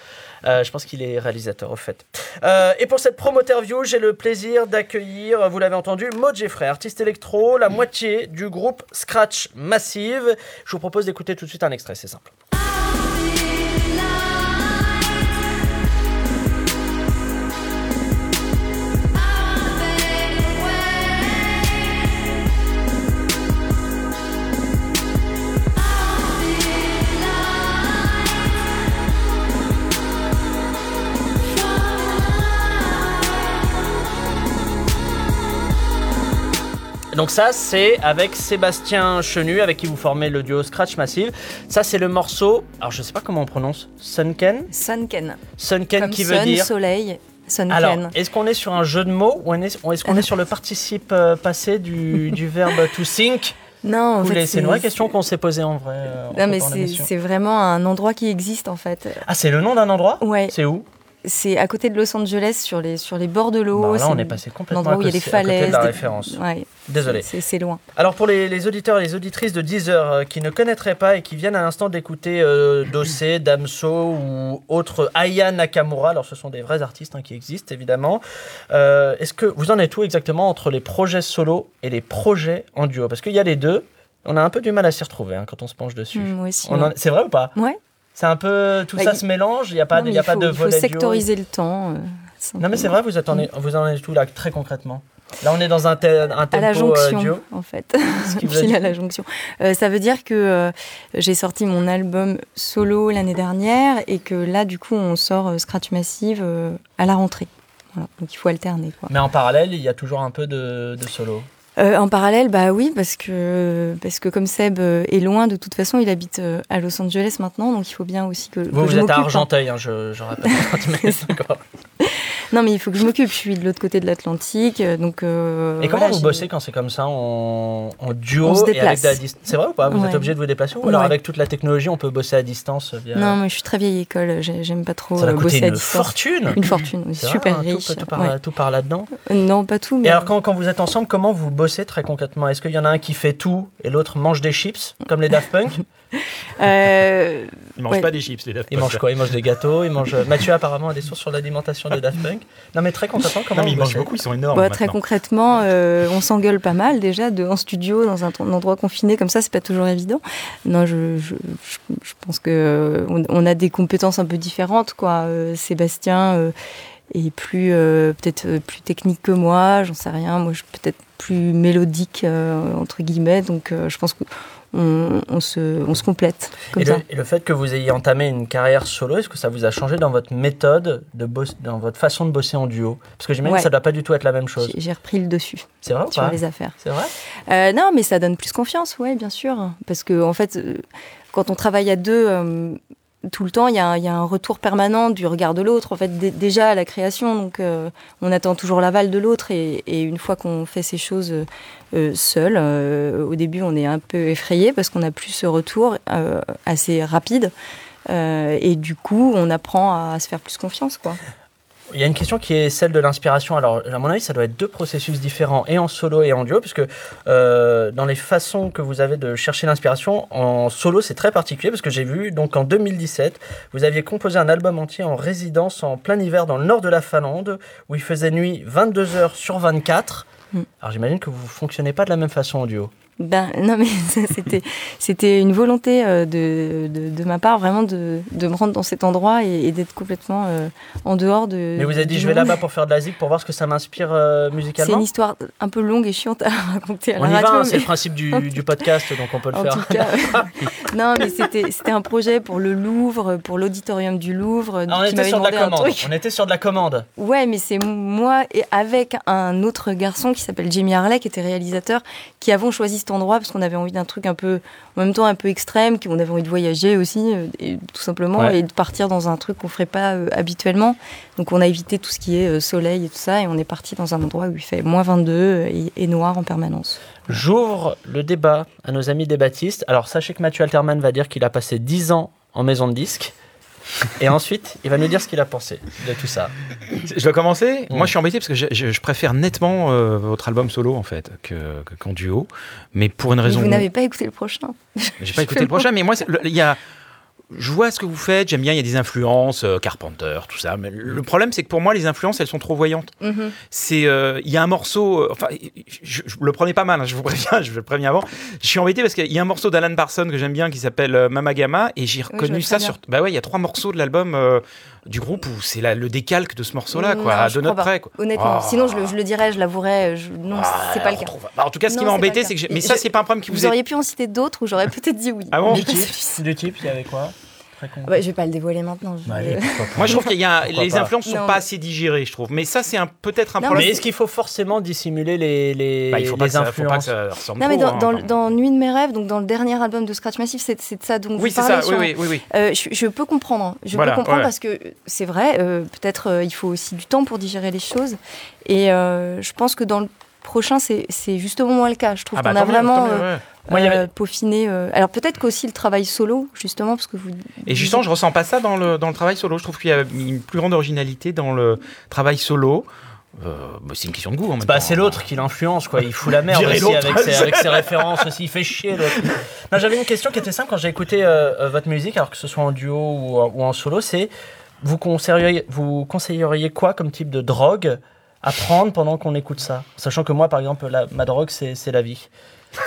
Euh, je pense qu'il est réalisateur au fait. Euh, et pour cette promo-interview, j'ai le plaisir d'accueillir, vous l'avez entendu, Maud Geffray, artiste électro, la moitié du groupe Scratch Massive. Je vous propose d'écouter tout de suite un extrait, c'est simple. Donc ça, c'est avec Sébastien Chenu, avec qui vous formez le duo Scratch Massive. Ça, c'est le morceau, alors je sais pas comment on prononce, Sunken Sunken. Sunken Comme qui veut sun, dire... soleil, Sunken. Alors, est-ce qu'on est sur un jeu de mots ou est-ce qu'on est sur le participe euh, passé du, du verbe to think? Non, C'est une vraie question qu'on s'est posée en vrai. euh, Non, mais c'est vraiment un endroit qui existe en fait. Ah, c'est le nom d'un endroit? Ouais. C'est où? C'est à côté de Los Angeles, sur les, sur les bords de l'eau. Bah, là, C'est on est passé complètement à où il y a des côté- côté de falaises. la des- référence. Ouais. Désolé. C'est loin. Alors pour les, les auditeurs et les auditrices de Deezer euh, qui ne connaîtraient pas et qui viennent à l'instant d'écouter euh, Dossé, Damso ou autre Aya Nakamura, alors ce sont des vrais artistes hein, qui existent évidemment. Euh, Est-ce que vous en êtes où exactement entre les projets solo et les projets en duo? Parce qu'il y a les deux, on a un peu du mal à s'y retrouver hein, quand on se penche dessus. Mm, moi aussi, ouais. C'est vrai ou pas? Ouais. C'est un peu tout Bah, ça il- se mélange, il n'y a pas, Non, y a il pas de il faut volet duo. sectoriser le temps. euh, Non mais c'est vrai, vous, attendez, vous en êtes tout là très concrètement? Là on est dans un, te- un tempo à la euh, jonction, duo. en fait. Pile à la jonction. Euh, ça veut dire que euh, j'ai sorti mon album solo l'année dernière et que là, du coup, on sort Scratch Massive à la rentrée. Voilà. Donc il faut alterner. Quoi. Mais en parallèle, il y a toujours un peu de, de solo. Euh, en parallèle, bah oui, parce que, parce que comme Seb euh, est loin, de toute façon, il habite euh, à Los Angeles maintenant, donc il faut bien aussi que. Vous, que vous je êtes à hein. Argenteuil, hein, je, je rappelle. Mais. Non, mais il faut que je m'occupe. Je suis de l'autre côté de l'Atlantique, euh, donc. euh, Et comment voilà, vous bossez quand c'est comme ça en, en duo On se déplace. C'est vrai ou pas? Vous êtes obligé de vous déplacer ou alors Ouais. avec toute la technologie on peut bosser à distance via... Non, moi je suis très vieille école. j'ai- J'aime pas trop Ça euh, bosser à une distance. fortune Une fortune, oui, C'est super vrai, hein, riche. Tout, ouais. part là-dedans. Euh, Non, pas tout. Mais Et alors quand, quand vous êtes ensemble, comment vous bossez très concrètement? Est-ce qu'il y en a un qui fait tout et l'autre mange des chips comme les Daft Punk? Euh, Ils mangent ouais. pas des chips, les Daft Ils Punk. mangent quoi? Ils mangent des gâteaux ils mangent... Mathieu apparemment a des sources sur l'alimentation des Daft Punk. Non mais très concrètement, comment Non, mais ils mangent beaucoup, ils sont énormes. Bah, très concrètement, euh, on s'engueule pas mal déjà de, en studio, dans un, un endroit confiné comme ça, c'est pas toujours évident. Non, je, je, je- je pense que euh, on, on a des compétences un peu différentes, quoi. Euh, Sébastien euh, est plus euh, peut-être euh, plus technique que moi, j'en sais rien. Moi, je suis peut-être plus mélodique euh, entre guillemets, donc euh, je pense que on, on se, on se complète comme et ça. le, et le fait que vous ayez entamé une carrière solo, est-ce que ça vous a changé dans votre méthode, de boss, dans votre façon de bosser en duo? Parce que j'imagine Ouais. que ça ne doit pas du tout être la même chose. J'ai- repris le dessus. C'est vrai ou sur pas? les affaires. C'est vrai? Euh, non, mais ça donne plus confiance, ouais, bien sûr. Parce que, en fait, euh, quand on travaille à deux, euh, tout le temps, il y, a un- retour permanent du regard de l'autre. En fait, dé- déjà à la création, donc euh, on attend toujours l'aval de l'autre. Et, une fois qu'on fait ces choses euh, seul, euh, au début, on est un peu effrayé parce qu'on n'a plus ce retour euh, assez rapide. Et du coup, on apprend à se faire plus confiance, quoi. Il y a une question qui est celle de l'inspiration. Alors, à mon avis, ça doit être deux processus différents, et en solo et en duo, puisque euh, dans les façons que vous avez de chercher l'inspiration, en solo, c'est très particulier, parce que j'ai vu, donc en 2017, vous aviez composé un album entier en résidence en plein hiver dans le nord de la Finlande, où il faisait nuit 22 heures sur 24. Mm. Alors, j'imagine que vous ne fonctionnez pas de la même façon en duo. Ben non mais c'était c'était une volonté euh, de, de, de ma part vraiment de, de me rendre dans cet endroit et, et d'être complètement euh, en dehors de. Mais vous avez dit, je vais là-bas pour faire de la zik, pour voir ce que ça m'inspire euh, C'est musicalement une histoire un peu longue et chiante à raconter à On la y radio. va, hein, c'est le principe du, du podcast, donc on peut le En faire. tout cas, non, mais c'était c'était un projet pour le Louvre, pour l'auditorium du Louvre. Ah, on était sur de la commande. On était sur de la commande. Ouais, mais c'est moi et avec un autre garçon qui s'appelle Jimmy Harley, qui était réalisateur, qui avons choisi cet endroit parce qu'on avait envie d'un truc un peu, en même temps un peu extrême, qu'on avait envie de voyager aussi, euh, et, tout simplement, Ouais. et de partir dans un truc qu'on ferait pas euh, habituellement. Donc on a évité tout ce qui est euh, soleil et tout ça, et on est parti dans un endroit où il fait moins 22 et, et noir en permanence. J'ouvre le débat à nos amis débattistes. Alors sachez que Mathieu Alterman va dire qu'il a passé 10 ans en maison de disques. Et ensuite, il va nous dire ce qu'il a pensé de tout ça. Je dois commencer Mm. Moi, je suis embêté parce que je, je- je préfère nettement euh, votre album solo, en fait, que- que- qu'en duo. Mais pour une Mais raison. vous n'avez pas écouté le prochain. J'ai pas écouté le prochain, mais moi, il y a. Je vois ce que vous faites, j'aime bien, il y a des influences, euh, Carpenter, tout ça. Mais le problème, c'est que pour moi, les influences, elles sont trop voyantes. Mhm. C'est, euh, il y a un morceau, euh, enfin, je, je le prenais pas mal, hein, je vous préviens, je le préviens avant. Je suis embêté parce qu'il y a un morceau d'Alan Parsons que j'aime bien qui s'appelle Mama Gamma et j'ai reconnu ça sur. bien. Bah ouais, il y a trois morceaux de l'album euh, du groupe où c'est le décalque de ce morceau-là, quoi, Non, à deux notes près. Quoi. Honnêtement, Ah. sinon je le, je le dirais, je l'avouerais. je- Non, Ah, c'est pas le cas. trouve- Bah, en tout cas, ce qui m'a embêté, c'est que. Mais ça, c'est pas un problème qui vous, Vous est- auriez pu en citer d'autres où j'aurais peut-être dit oui. Ah bon du type, il y avait quoi? Con. Ouais, je vais pas le dévoiler maintenant. je- Allez, pourquoi pas. Moi, je trouve qu'il y a Pourquoi les pas. influences sont Non, pas mais- assez digérées, je trouve. Mais ça, c'est un peut-être un Non, problème. Mais est-ce qu'il faut forcément dissimuler les, les, Bah, il faut pas ça- faut pas que influences ça ressemble Non, mais trop, dans, hein, dans, enfin. dans Nuit de mes rêves, donc dans le dernier album de Scratch Massive, c'est c'est de ça dont Oui, vous c'est parlez. ça, sur- oui, oui, oui, oui. Euh, je, je peux comprendre. hein. Je Voilà, peux comprendre ouais. parce que c'est vrai, euh, peut-être euh, il faut aussi du temps pour digérer les choses. Et euh, je pense que dans le prochain, c'est c'est justement moins le cas. Je trouve Ah bah, qu'on a vraiment mieux, euh. Moi, avait- euh, peaufiné. euh, Alors peut-être qu'aussi le travail solo, justement, parce que vous. Et justement, je ressens pas ça dans le, dans le travail solo. Je trouve qu'il y a une plus grande originalité dans le travail solo. Euh, bah, c'est une question de goût Bah, c'est l'autre qui l'influence, quoi. Il fout la merde aussi avec ses, avec ses références aussi. Il fait chier, J'avais une question qui était simple quand j'ai écouté euh, votre musique, alors que ce soit en duo ou, ou en solo. C'est vous conseilleriez, vous conseilleriez quoi comme type de drogue à prendre pendant qu'on écoute ça Sachant que moi, par exemple, la- ma drogue, c'est c'est la vie.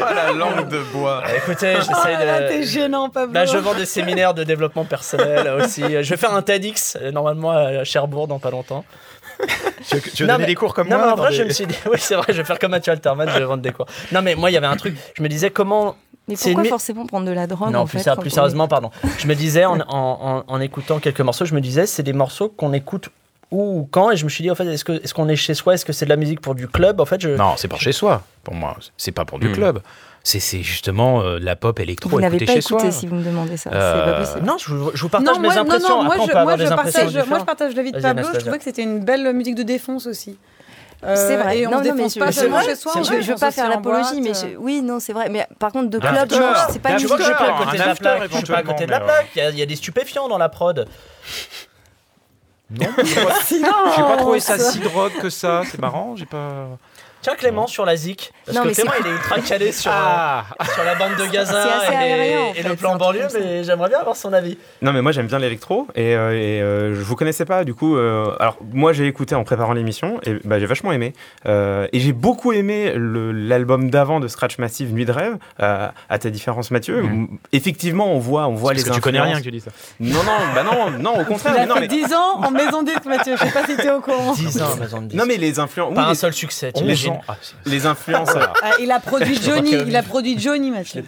Ah, la langue de bois. Euh, Écoutez, j'essaie Ah là, de. t'es gênant, Pablo. Là, je vends des séminaires de développement personnel aussi. Je vais faire un TEDx, euh, normalement, à Cherbourg dans pas longtemps. Tu veux, tu veux Non, donner mais- des cours comme non, moi mais en vrai, des- je me suis dit, oui, c'est vrai, je vais faire comme Mathieu Alterman, je vais vendre des cours. Non, mais moi, il y avait un truc, je me disais comment. Mais pourquoi une- forcément prendre de la drogue Non, en plus, fait, ça- quand plus on sérieusement, pardon. Je me disais, en, en- en- en écoutant quelques morceaux, je me disais, c'est des morceaux qu'on écoute où, quand, et je me suis dit, en fait, est-ce que- est-ce qu'on est, chez soi Est-ce que c'est de la musique pour du club En fait, je... Non, c'est pas chez soi. Pour moi, c'est pas pour du Hmm. club. C'est c'est justement euh, la pop électro Vous n'avez pas chez écouté soi. si vous me demandez ça. Euh, C'est pas possible. Non, je vous, je vous partage non, mes moi, impressions. Non, non, moi, Après, on je, avoir moi, des je impressions partage, moi, je partage l'avis de Pablo. Je trouvais que c'était une belle musique de défonce aussi. Euh, c'est vrai. Et on non, non, mais défonce je, pas seulement chez soi, je, je veux pas faire l'apologie, mais je- oui, non, c'est vrai. Mais par contre, de club, c'est pas tu une vois que je suis pas à after, côté un de la after, plaque. Je suis pas à côté de la plaque. Il y a- il y a des stupéfiants dans la prod. Non, j'ai pas trouvé ça si drogue que ça. C'est marrant, j'ai pas. Tiens, Clément, sur la ZIC. Parce Non, que mais Clément, il est ultra calé sur, Ah. euh, sur la bande de Gaza et, aérien, en et fait, le plan banlieue, mais j'aimerais bien avoir son avis. Non mais moi j'aime bien l'électro et, euh, et, euh, je vous connaissais pas du coup. euh, alors moi j'ai écouté en préparant l'émission et bah, j'ai vachement aimé Euh, et j'ai beaucoup aimé l'album d'avant de Scratch Massive Nuit de rêve. euh, à ta différence Mathieu, effectivement on voit on voit Parce les que tu connais rien que tu dis ça. Non non bah non non au contraire. Il mais a non, fait mais- 10 ans en maison disque, Mathieu. Je sais pas si t'es au courant. 10 ans, maison de disques. non mais les influences. Pas oui, un les- seul succès, Ah, les influences. Ah, il a produit Johnny. Il a produit Johnny, Mathieu.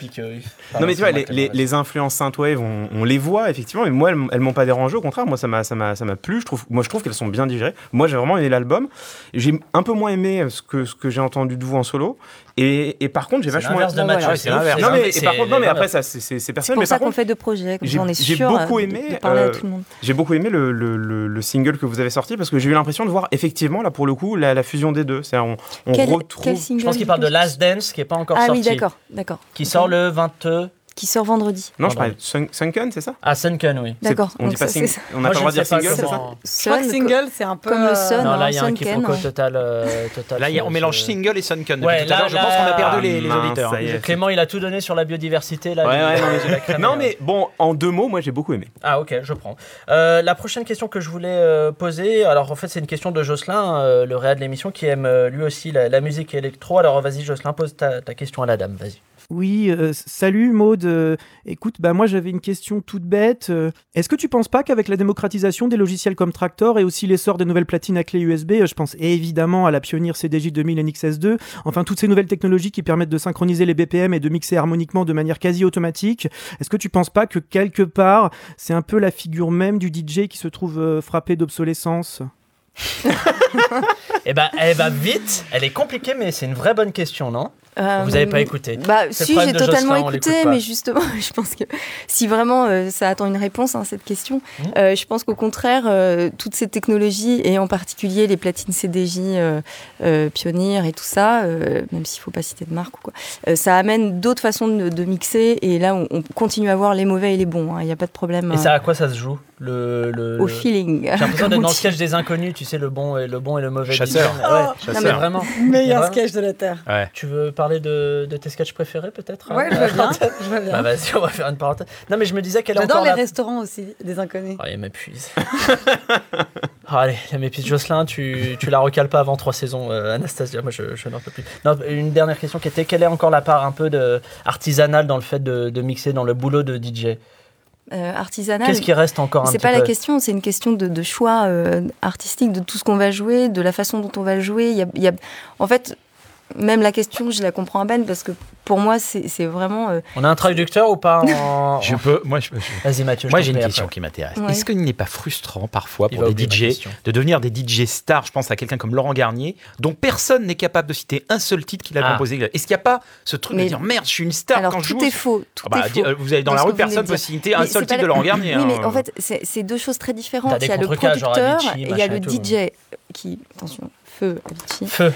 Non mais tu vois, les, les, les influences synthwave, on, on les voit effectivement, mais moi elles, elles m'ont pas dérangé. Au contraire, moi ça m'a ça m'a ça m'a plu. Je trouve, moi je trouve qu'elles sont bien digérées. Moi j'ai vraiment aimé l'album. J'ai un peu moins aimé ce que ce que j'ai entendu de vous en solo. Et, et par contre j'ai C'est vachement. l'inverse de c'est c'est l'inverse. l'inverse. Non mais C'est- et par contre non mais c'est après ça c'est c'est c'est C'est personnel. pour ça qu'on fait deux projets. comme j'ai ça, on est j'ai sûr beaucoup aimé. de parler euh, à tout le monde. J'ai beaucoup aimé le, le, le, le single que vous avez sorti parce que j'ai eu l'impression de voir effectivement là pour le coup la, la fusion des deux. C'est on, on Quel- retrouve. quel single Je pense qu'il parle de Last Dance, qui est pas encore Ah sorti. oui, d'accord, d'accord. Qui sort le 20. Qui sort vendredi. Non je parlais de Sun- Sunken c'est ça? Ah, Sunken, oui. D'accord. On dit donc pas ça, sing- c'est- on Moi, n'a pas le droit de dire sais pas single c'est ça comment- Je crois que Sun, single, c'est un peu. comme le euh, Sun. Non, là, il y a un Sunken, quiproquo ouais. total. euh, total Là, il y a- on sur mélange single et Sunken. Depuis Ouais, tout à l'heure, là, je pense qu'on a perdu les, les Mince, auditeurs. ça y est. Clément, il a tout donné sur la biodiversité. Là, Ouais, il- ouais, non, il a mais, cramé, non, là. mais bon, en deux mots, moi j'ai beaucoup aimé. Ah ok, je prends. Euh, la prochaine question que je voulais euh, poser, alors en fait c'est une question de Jocelyn, euh, le réel de l'émission, qui aime euh, lui aussi la, la musique électro. Alors vas-y Jocelyn, pose ta, ta question à la dame, vas-y. Oui, euh, salut Maude. Euh, écoute, bah moi j'avais une question toute bête. Euh, Est-ce que tu penses pas qu'avec la démocratisation des logiciels comme Tractor et aussi l'essor des nouvelles platines à clé USB, je pense évidemment à la pionnière CDJ 2000 NXS2, enfin toutes ces nouvelles technologies qui permettent de synchroniser les BPM et de mixer harmoniquement de manière quasi automatique, est-ce que tu penses pas que quelque part c'est un peu la figure même du DJ qui se trouve frappé d'obsolescence? Eh ben, eh ben vite, elle est compliquée mais c'est une vraie bonne question, non? Euh, Vous avez pas écouté Bah, si, j'ai totalement écouté, mais justement, je pense que si vraiment euh, ça attend une réponse, hein, cette question, Mmh. euh, je pense qu'au contraire, euh, toutes ces technologies, et en particulier les platines CDJ euh, euh, Pioneer et tout ça, euh, même s'il faut pas citer de marque ou quoi, euh, ça amène d'autres façons de, de mixer, et là, on, on continue à voir les mauvais et les bons, hein, il n'y a pas de problème. Et euh, ça à quoi ça se joue le, le- Au le- feeling. J'ai l'impression d'être dans le sketch des inconnus, tu sais, le bon et le, bon et le mauvais. Chasseur. Ouais, Oh, chasseur. mais vraiment. Meilleur sketch de la Terre. Ouais. Tu veux parler de, de tes sketchs préférés peut-être Ouais, hein, je veux bien. Je veux bien. Bah vas-y, on va faire une parenthèse. Non mais je me disais qu'elle est encore les restaurants aussi, des inconnus. Oh, il m'épuise. Ah, allez, elle m'épuise. Jocelyn, tu, tu la recales pas avant trois saisons, euh, Anastasia. Moi, je, je n'en peux plus. Non, une dernière question qui était quelle est encore la part un peu de artisanale dans le fait de, de mixer dans le boulot de DJ euh, artisanal. Qu'est-ce qui reste encore C'est pas la question, c'est une question de, de choix euh, artistique, de tout ce qu'on va jouer, de la façon dont on va le jouer. Il y a, il y a- en fait, même la question, je la comprends à peine parce que pour moi, c'est vraiment. euh, On a un traducteur ou pas en... Je peux, moi, je, je- Vas-y, Mathieu. je Moi, j'ai une question après. qui m'intéresse. Ouais. Est-ce qu'il n'est pas frustrant parfois Il pour des DJ de devenir des DJ stars? Je pense à quelqu'un comme Laurent Garnier, dont personne n'est capable de citer un seul titre qu'il a Ah. composé. Est-ce qu'il n'y a pas ce truc Mais- de dire merde, je suis une star Alors quand je tout joue? est faux. Tout Ah bah, est faux. euh, vous allez dans la rue, personne de peut citer un seul titre de la- Laurent Garnier. Oui, hein. mais en fait, c'est deux choses très différentes. Il y a le producteur et il y a le. DJ qui, attention, feu. Feu.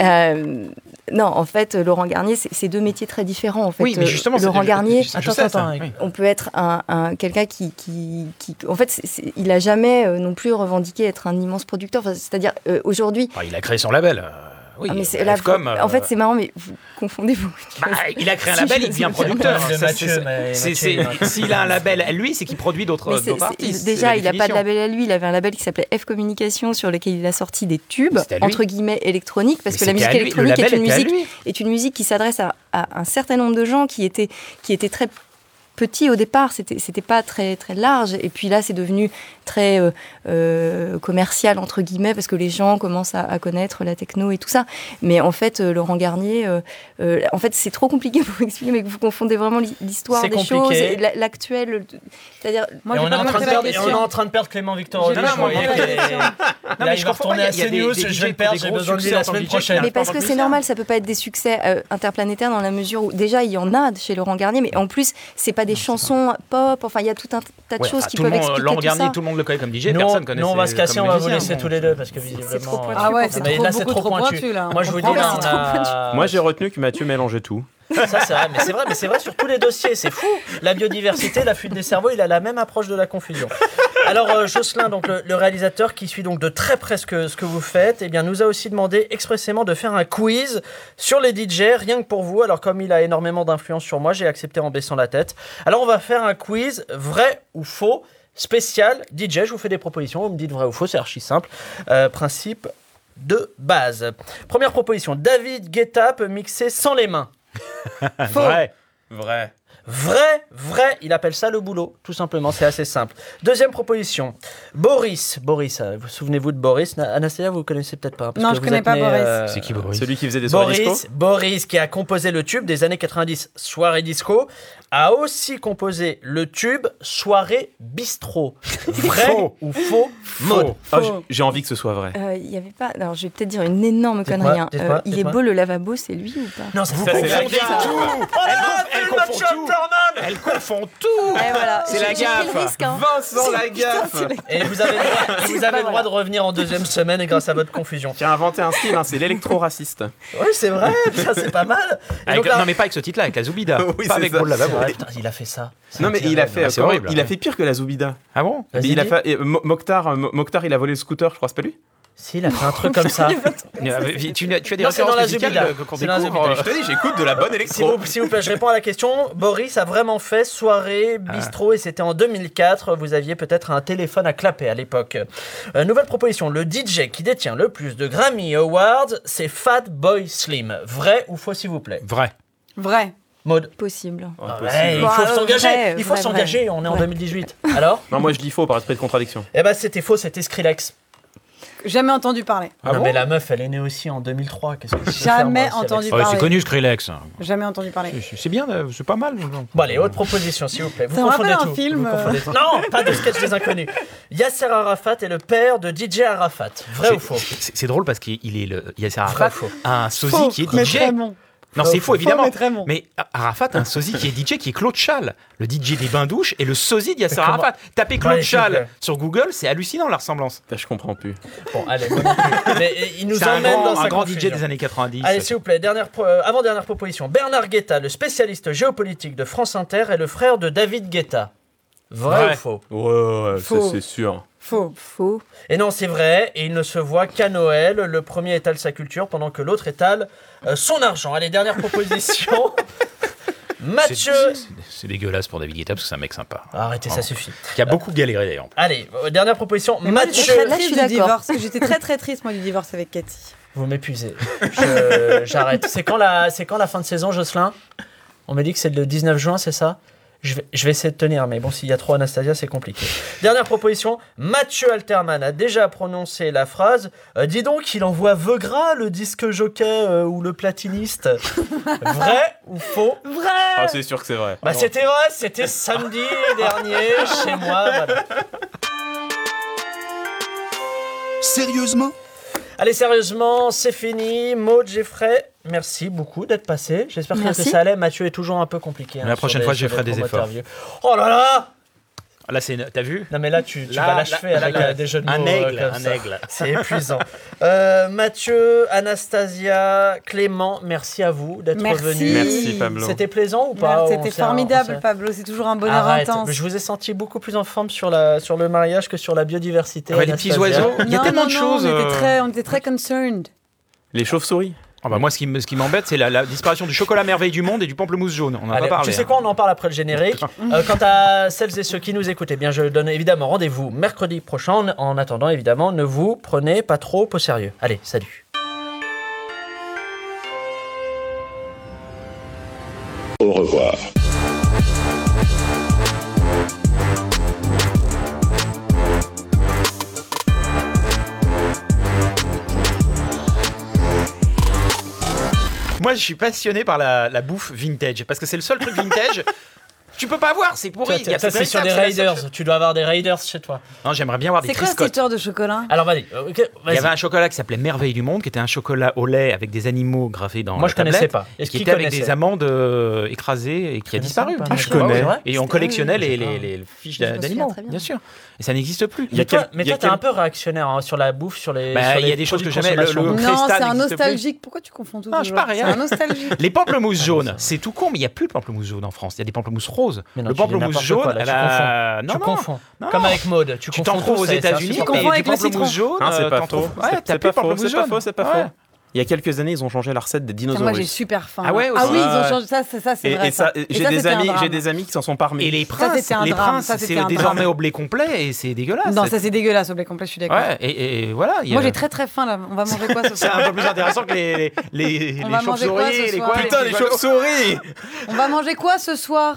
Euh, non, en fait, Laurent Garnier, c'est deux métiers très différents. En fait, Oui, mais Euh, justement, Laurent je- Garnier, je- je sais ça, oui. on peut être un, un- quelqu'un qui, qui, qui- en fait, c'est- c'est- il a jamais euh, non plus revendiqué être un immense producteur. Enfin, C'est-à-dire euh, aujourd'hui. Ah, il a créé son label. Euh, Oui, Ah, mais c'est euh, euh, en fait, c'est marrant, mais vous confondez vous. bah, il a créé un label, il devient producteur. S'il a un label, lui, c'est qu'il produit d'autres artistes. déjà, il n'a pas de label à lui. Il avait un label qui s'appelait F Communication sur lequel il a sorti des tubes, à entre guillemets, électroniques, parce Mais que la musique à électronique est une à musique, lui. est une musique qui s'adresse à, à un certain nombre de gens qui étaient, qui étaient très petit au départ, c'était c'était pas très très large. Et puis là, c'est devenu très euh, euh, commercial entre guillemets parce que les gens commencent à, à connaître la techno et tout ça. Mais en fait, euh, Laurent Garnier, euh, euh, en fait, c'est trop compliqué pour expliquer, mais que vous confondez vraiment l'hi- l'histoire des compliqué. choses, et l'actuel. C'est-à-dire, et, on est en train de perdre, et on est en train de perdre Clément Victor. Mais je va comprends retourner pas, à il y a des- CNews, je vais le perdre, j'ai besoin de lui la semaine prochaine. Mais parce que c'est normal, ça peut pas être des succès interplanétaires dans la mesure où déjà il y en a chez Laurent Garnier, mais en plus c'est pas des chansons pop. Enfin, il y a tout un tas de Ouais, choses qui peuvent monde, expliquer tout Garnier, ça. tout le monde le connaît comme DJ, Nous, personne on- connaît. nous, on va se casser, on va vous laisser tous les deux parce que visiblement. pointu Ah ouais, c'est trop- là, c'est trop pointu. Moi, je vous dis, Ah pointu. Moi, j'ai retenu que Mathieu mélangeait tout. Ça, c'est vrai, mais c'est vrai, mais c'est vrai sur tous les dossiers, c'est fou. La biodiversité, la fuite des cerveaux, il a la même approche de la confusion. Alors, euh, Jocelyn, donc le, le réalisateur qui suit donc de très près ce que, ce que vous faites, eh bien, nous a aussi demandé expressément de faire un quiz sur les DJ, rien que pour vous. Alors, comme il a énormément d'influence sur moi, j'ai accepté en baissant la tête. Alors, on va faire un quiz vrai ou faux spécial DJ. Je vous fais des propositions, vous me dites vrai ou faux, c'est archi simple. Euh, principe de base. Première proposition, David Guetta peut mixer sans les mains. Faux. Vrai. Vrai. Vrai, vrai, il appelle ça le boulot, tout simplement, c'est assez simple. Deuxième proposition, Boris. Boris, euh, vous souvenez-vous de Boris? Na- Anastasia, vous connaissez peut-être pas. hein, parce Non, que je vous connais êtes pas né, Boris. euh, C'est qui Boris? Celui qui faisait des soirées Boris, disco? Boris, qui a composé le tube des années 90, Soirée Disco, a aussi composé le tube Soirée Bistrot. Vrai Faux. ou faux, Maud Ah, j'ai- J'ai envie que ce soit vrai. Euh, Il y avait pas. Alors, je vais peut-être dire une énorme Dites-moi, connerie. hein. dites-moi, Euh, il est dites-moi. beau le lavabo, c'est lui ou pas? Non, ça Vous confondez la tout. Oh Elle c'est confond tout. Elle confond tout Ouais, voilà. C'est la J'ai- pris le gaffe. risque, hein. Vincent la gaffe. c'est la- Et vous avez le droit, et vous C'est avez le droit de revenir en deuxième semaine grâce à votre confusion. Qui a inventé un style, hein, c'est l'électro-raciste. Oui, c'est vrai, ça c'est pas mal. Et Avec- donc là- non, mais pas avec ce titre-là, avec la Zoubida. Oui, pas c'est avec ça. Beau le lavabo. C'est vrai, putain, il a fait ça. Non mais il a fait, Ah, c'est horrible. il a fait pire que la Zoubida. Ah bon Il a fait, et, Mo- Mokhtar, euh, Mo- Mokhtar, il a volé le scooter, je crois, c'est pas lui Si, il a fait un truc comme ça. Tu, as des Non, c'est références dans la musicales Zubida. découvre. Euh, Je te dis, j'écoute de la bonne électro. vous, s'il vous plaît, je réponds à la question. Boris a vraiment fait soirée bistrot et c'était en 2004. Vous aviez peut-être un téléphone à clapper à l'époque. Euh, nouvelle proposition. Le DJ qui détient le plus de Grammy Awards, c'est Fat Boy Slim. Vrai ou faux, s'il vous plaît? Vrai. Vrai. Mode. Possible. Ah ouais, il Bah, faut euh, s'engager. vrai, Il faut vrai, s'engager. vrai. On est en Ouais. 2018. Alors? Non, moi je dis faux par esprit de contradiction. Eh ben, c'était faux. C'était Skrillex. Jamais entendu parler. Ah non, bon? mais la meuf, elle est née aussi en 2003. Qu'est-ce que je peux Jamais faire, moi, aussi, entendu avec Ah ouais, parler. c'est connu Skrillex. Jamais entendu parler. C'est- C'est bien, euh, c'est pas mal. Bon, allez, autre proposition, s'il vous plaît. Vous Ça confondez rappelle un tout. film, Vous confondez euh. tout. Non, pas de sketch des inconnus. Yasser Arafat est le père de DJ Arafat. Vrai ou faux? C'est c'est drôle parce qu'il est le Yasser Arafat, un sosie Faux, qui est mais DJ. Non, c'est faux. évidemment. mais très bon. Mais Arafat, un sosie qui est DJ, qui est Claude Chal, le DJ des bains-douches et le sosie de Yasser Arafat. Tapez Claude. Chal sur Google, c'est hallucinant la ressemblance. Je comprends plus. Bon, allez, moi non plus. Mais il nous emmène grand, dans un grand. DJ des années 90. Allez, s'il vous plaît, dernière pro- euh, avant-dernière proposition. Bernard Guetta, le spécialiste géopolitique de France Inter, est le frère de David Guetta. Vrai ou faux? Ouais, ouais, ouais, Faux. ça, c'est sûr. Faux. Faux. Et non, c'est vrai, et il ne se voit qu'à Noël. Le premier étale sa culture pendant que l'autre étale euh, son argent. Allez, dernière proposition. Mathieu. C'est- dégueulasse pour David Guetta parce que c'est un mec sympa. Arrêtez, ça suffit. Qui a beaucoup galéré d'ailleurs. Allez, euh, dernière proposition. Mais moi, j'étais Mathieu. très Là, je suis triste du d'accord. divorce. J'étais très très triste moi du divorce avec Cathy. Vous m'épuisez. Je- J'arrête. C'est quand, la... c'est quand la fin de saison, Jocelyn? On m'a dit que c'est le 19 juin, c'est ça? Je vais, je vais essayer de tenir, mais bon, s'il y a trop Anastasia, c'est compliqué. Dernière proposition. Mathieu Alterman a déjà prononcé la phrase euh, Dis donc, il envoie Veugras, le disque jockey euh, ou le platiniste. Vrai ou faux? Vrai. Ah, c'est sûr que c'est vrai. Bah, c'était vrai, c'était samedi dernier chez moi. voilà. Sérieusement? Allez, sérieusement, c'est fini. Maud, Jeffrey, merci beaucoup d'être passé. J'espère que ça allait. Mathieu est toujours un peu compliqué. hein, La prochaine fois, je ferai des efforts. vieux. Oh là là Là, c'est. T'as vu? Non, mais là, tu, tu Là, vas l'achever là, avec là, euh, des jeux de mots. un euh, aigle, comme un ça. aigle. C'est épuisant. Euh, Mathieu, Anastasia, Clément, merci à vous d'être Merci. venus. Merci, Pablo. C'était plaisant ou pas C'était formidable, s'est- Pablo. C'est toujours un bonheur Arrête. intense. Je vous ai senti beaucoup plus en forme sur, la, sur le mariage que sur la biodiversité. Ah ouais, les petits oiseaux. Il y a Non, tellement non, de choses. On était très, on était très concerned. Les chauves-souris Ah bah moi, ce qui me- ce qui m'embête, c'est la, la disparition du chocolat merveille du monde et du pamplemousse jaune. On en a Allez, pas parlé. tu sais hein. quoi, on en parle après le générique. Euh, quant à celles et ceux qui nous écoutent, eh bien, je donne évidemment rendez-vous mercredi prochain. En attendant, évidemment, ne vous prenez pas trop au sérieux. Allez, salut. Au revoir. Moi, je suis passionné par la, bouffe vintage parce que c'est le seul truc vintage. Tu peux pas voir, c'est pourri. Toi, ça, c'est sur des Raiders. Tu dois avoir des Raiders chez toi. Non, j'aimerais bien avoir des C'est quoi cette histoire de chocolat? Alors vas-y. euh, Il y avait un chocolat qui s'appelait Merveille du Monde, qui était un chocolat au lait avec des animaux gravés dans Moi, la je connaissais tablette, pas. Est-ce qui qu'il était avec des amandes euh, écrasées et qui a disparu. pas, Ah, je connais. Et on collectionnait les, les, les fiches d'animaux, bien. bien sûr. Et ça n'existe plus. Mais toi, mais il y a toi, t'es quel- un peu réactionnaire hein, sur la bouffe, sur les. Bah, il y a des choses que j'aimais, Non, c'est un nostalgique. Pourquoi tu confonds tout Non, je C'est rien. un nostalgique. Les pamplemousses jaunes, c'est tout con, mais il n'y a plus de pamplemousse jaune en France. Il y a des pamplemousses roses. Mais non, le pamplemousse jaune, quoi, là, elle tu a- confonds. Non, Tu non. confonds. Non. Comme avec Maud. Tu Tu t'en trouves aux c'est- c'est États-Unis, mais confonds du avec les pamplemousse jaune, c'est pas faux. C'est- Ouais, c'est pas faux, c'est pas faux, c'est pas Ouais. faux. Il y a quelques années, ils ont changé la recette des dinosaures. Moi, j'ai super faim. Ah ouais, Ah aussi. oui, ils ont Ouais. changé ça, c'est ça, c'est Et, vrai. ça, j'ai ça, des amis, j'ai des amis qui s'en sont parmi. Et les Ça, princes, c'était un les drame, princes, ça, c'est désormais au blé complet et c'est dégueulasse. Non, ça c'est dégueulasse au blé complet, je suis d'accord. Ouais, et, et- voilà. il y a- Moi j'ai très très faim là. On va manger quoi ce C'est soir un peu plus intéressant que les, les, les, les chauves-souris, les quoi, Putain, les chauves-souris On va manger quoi ce soir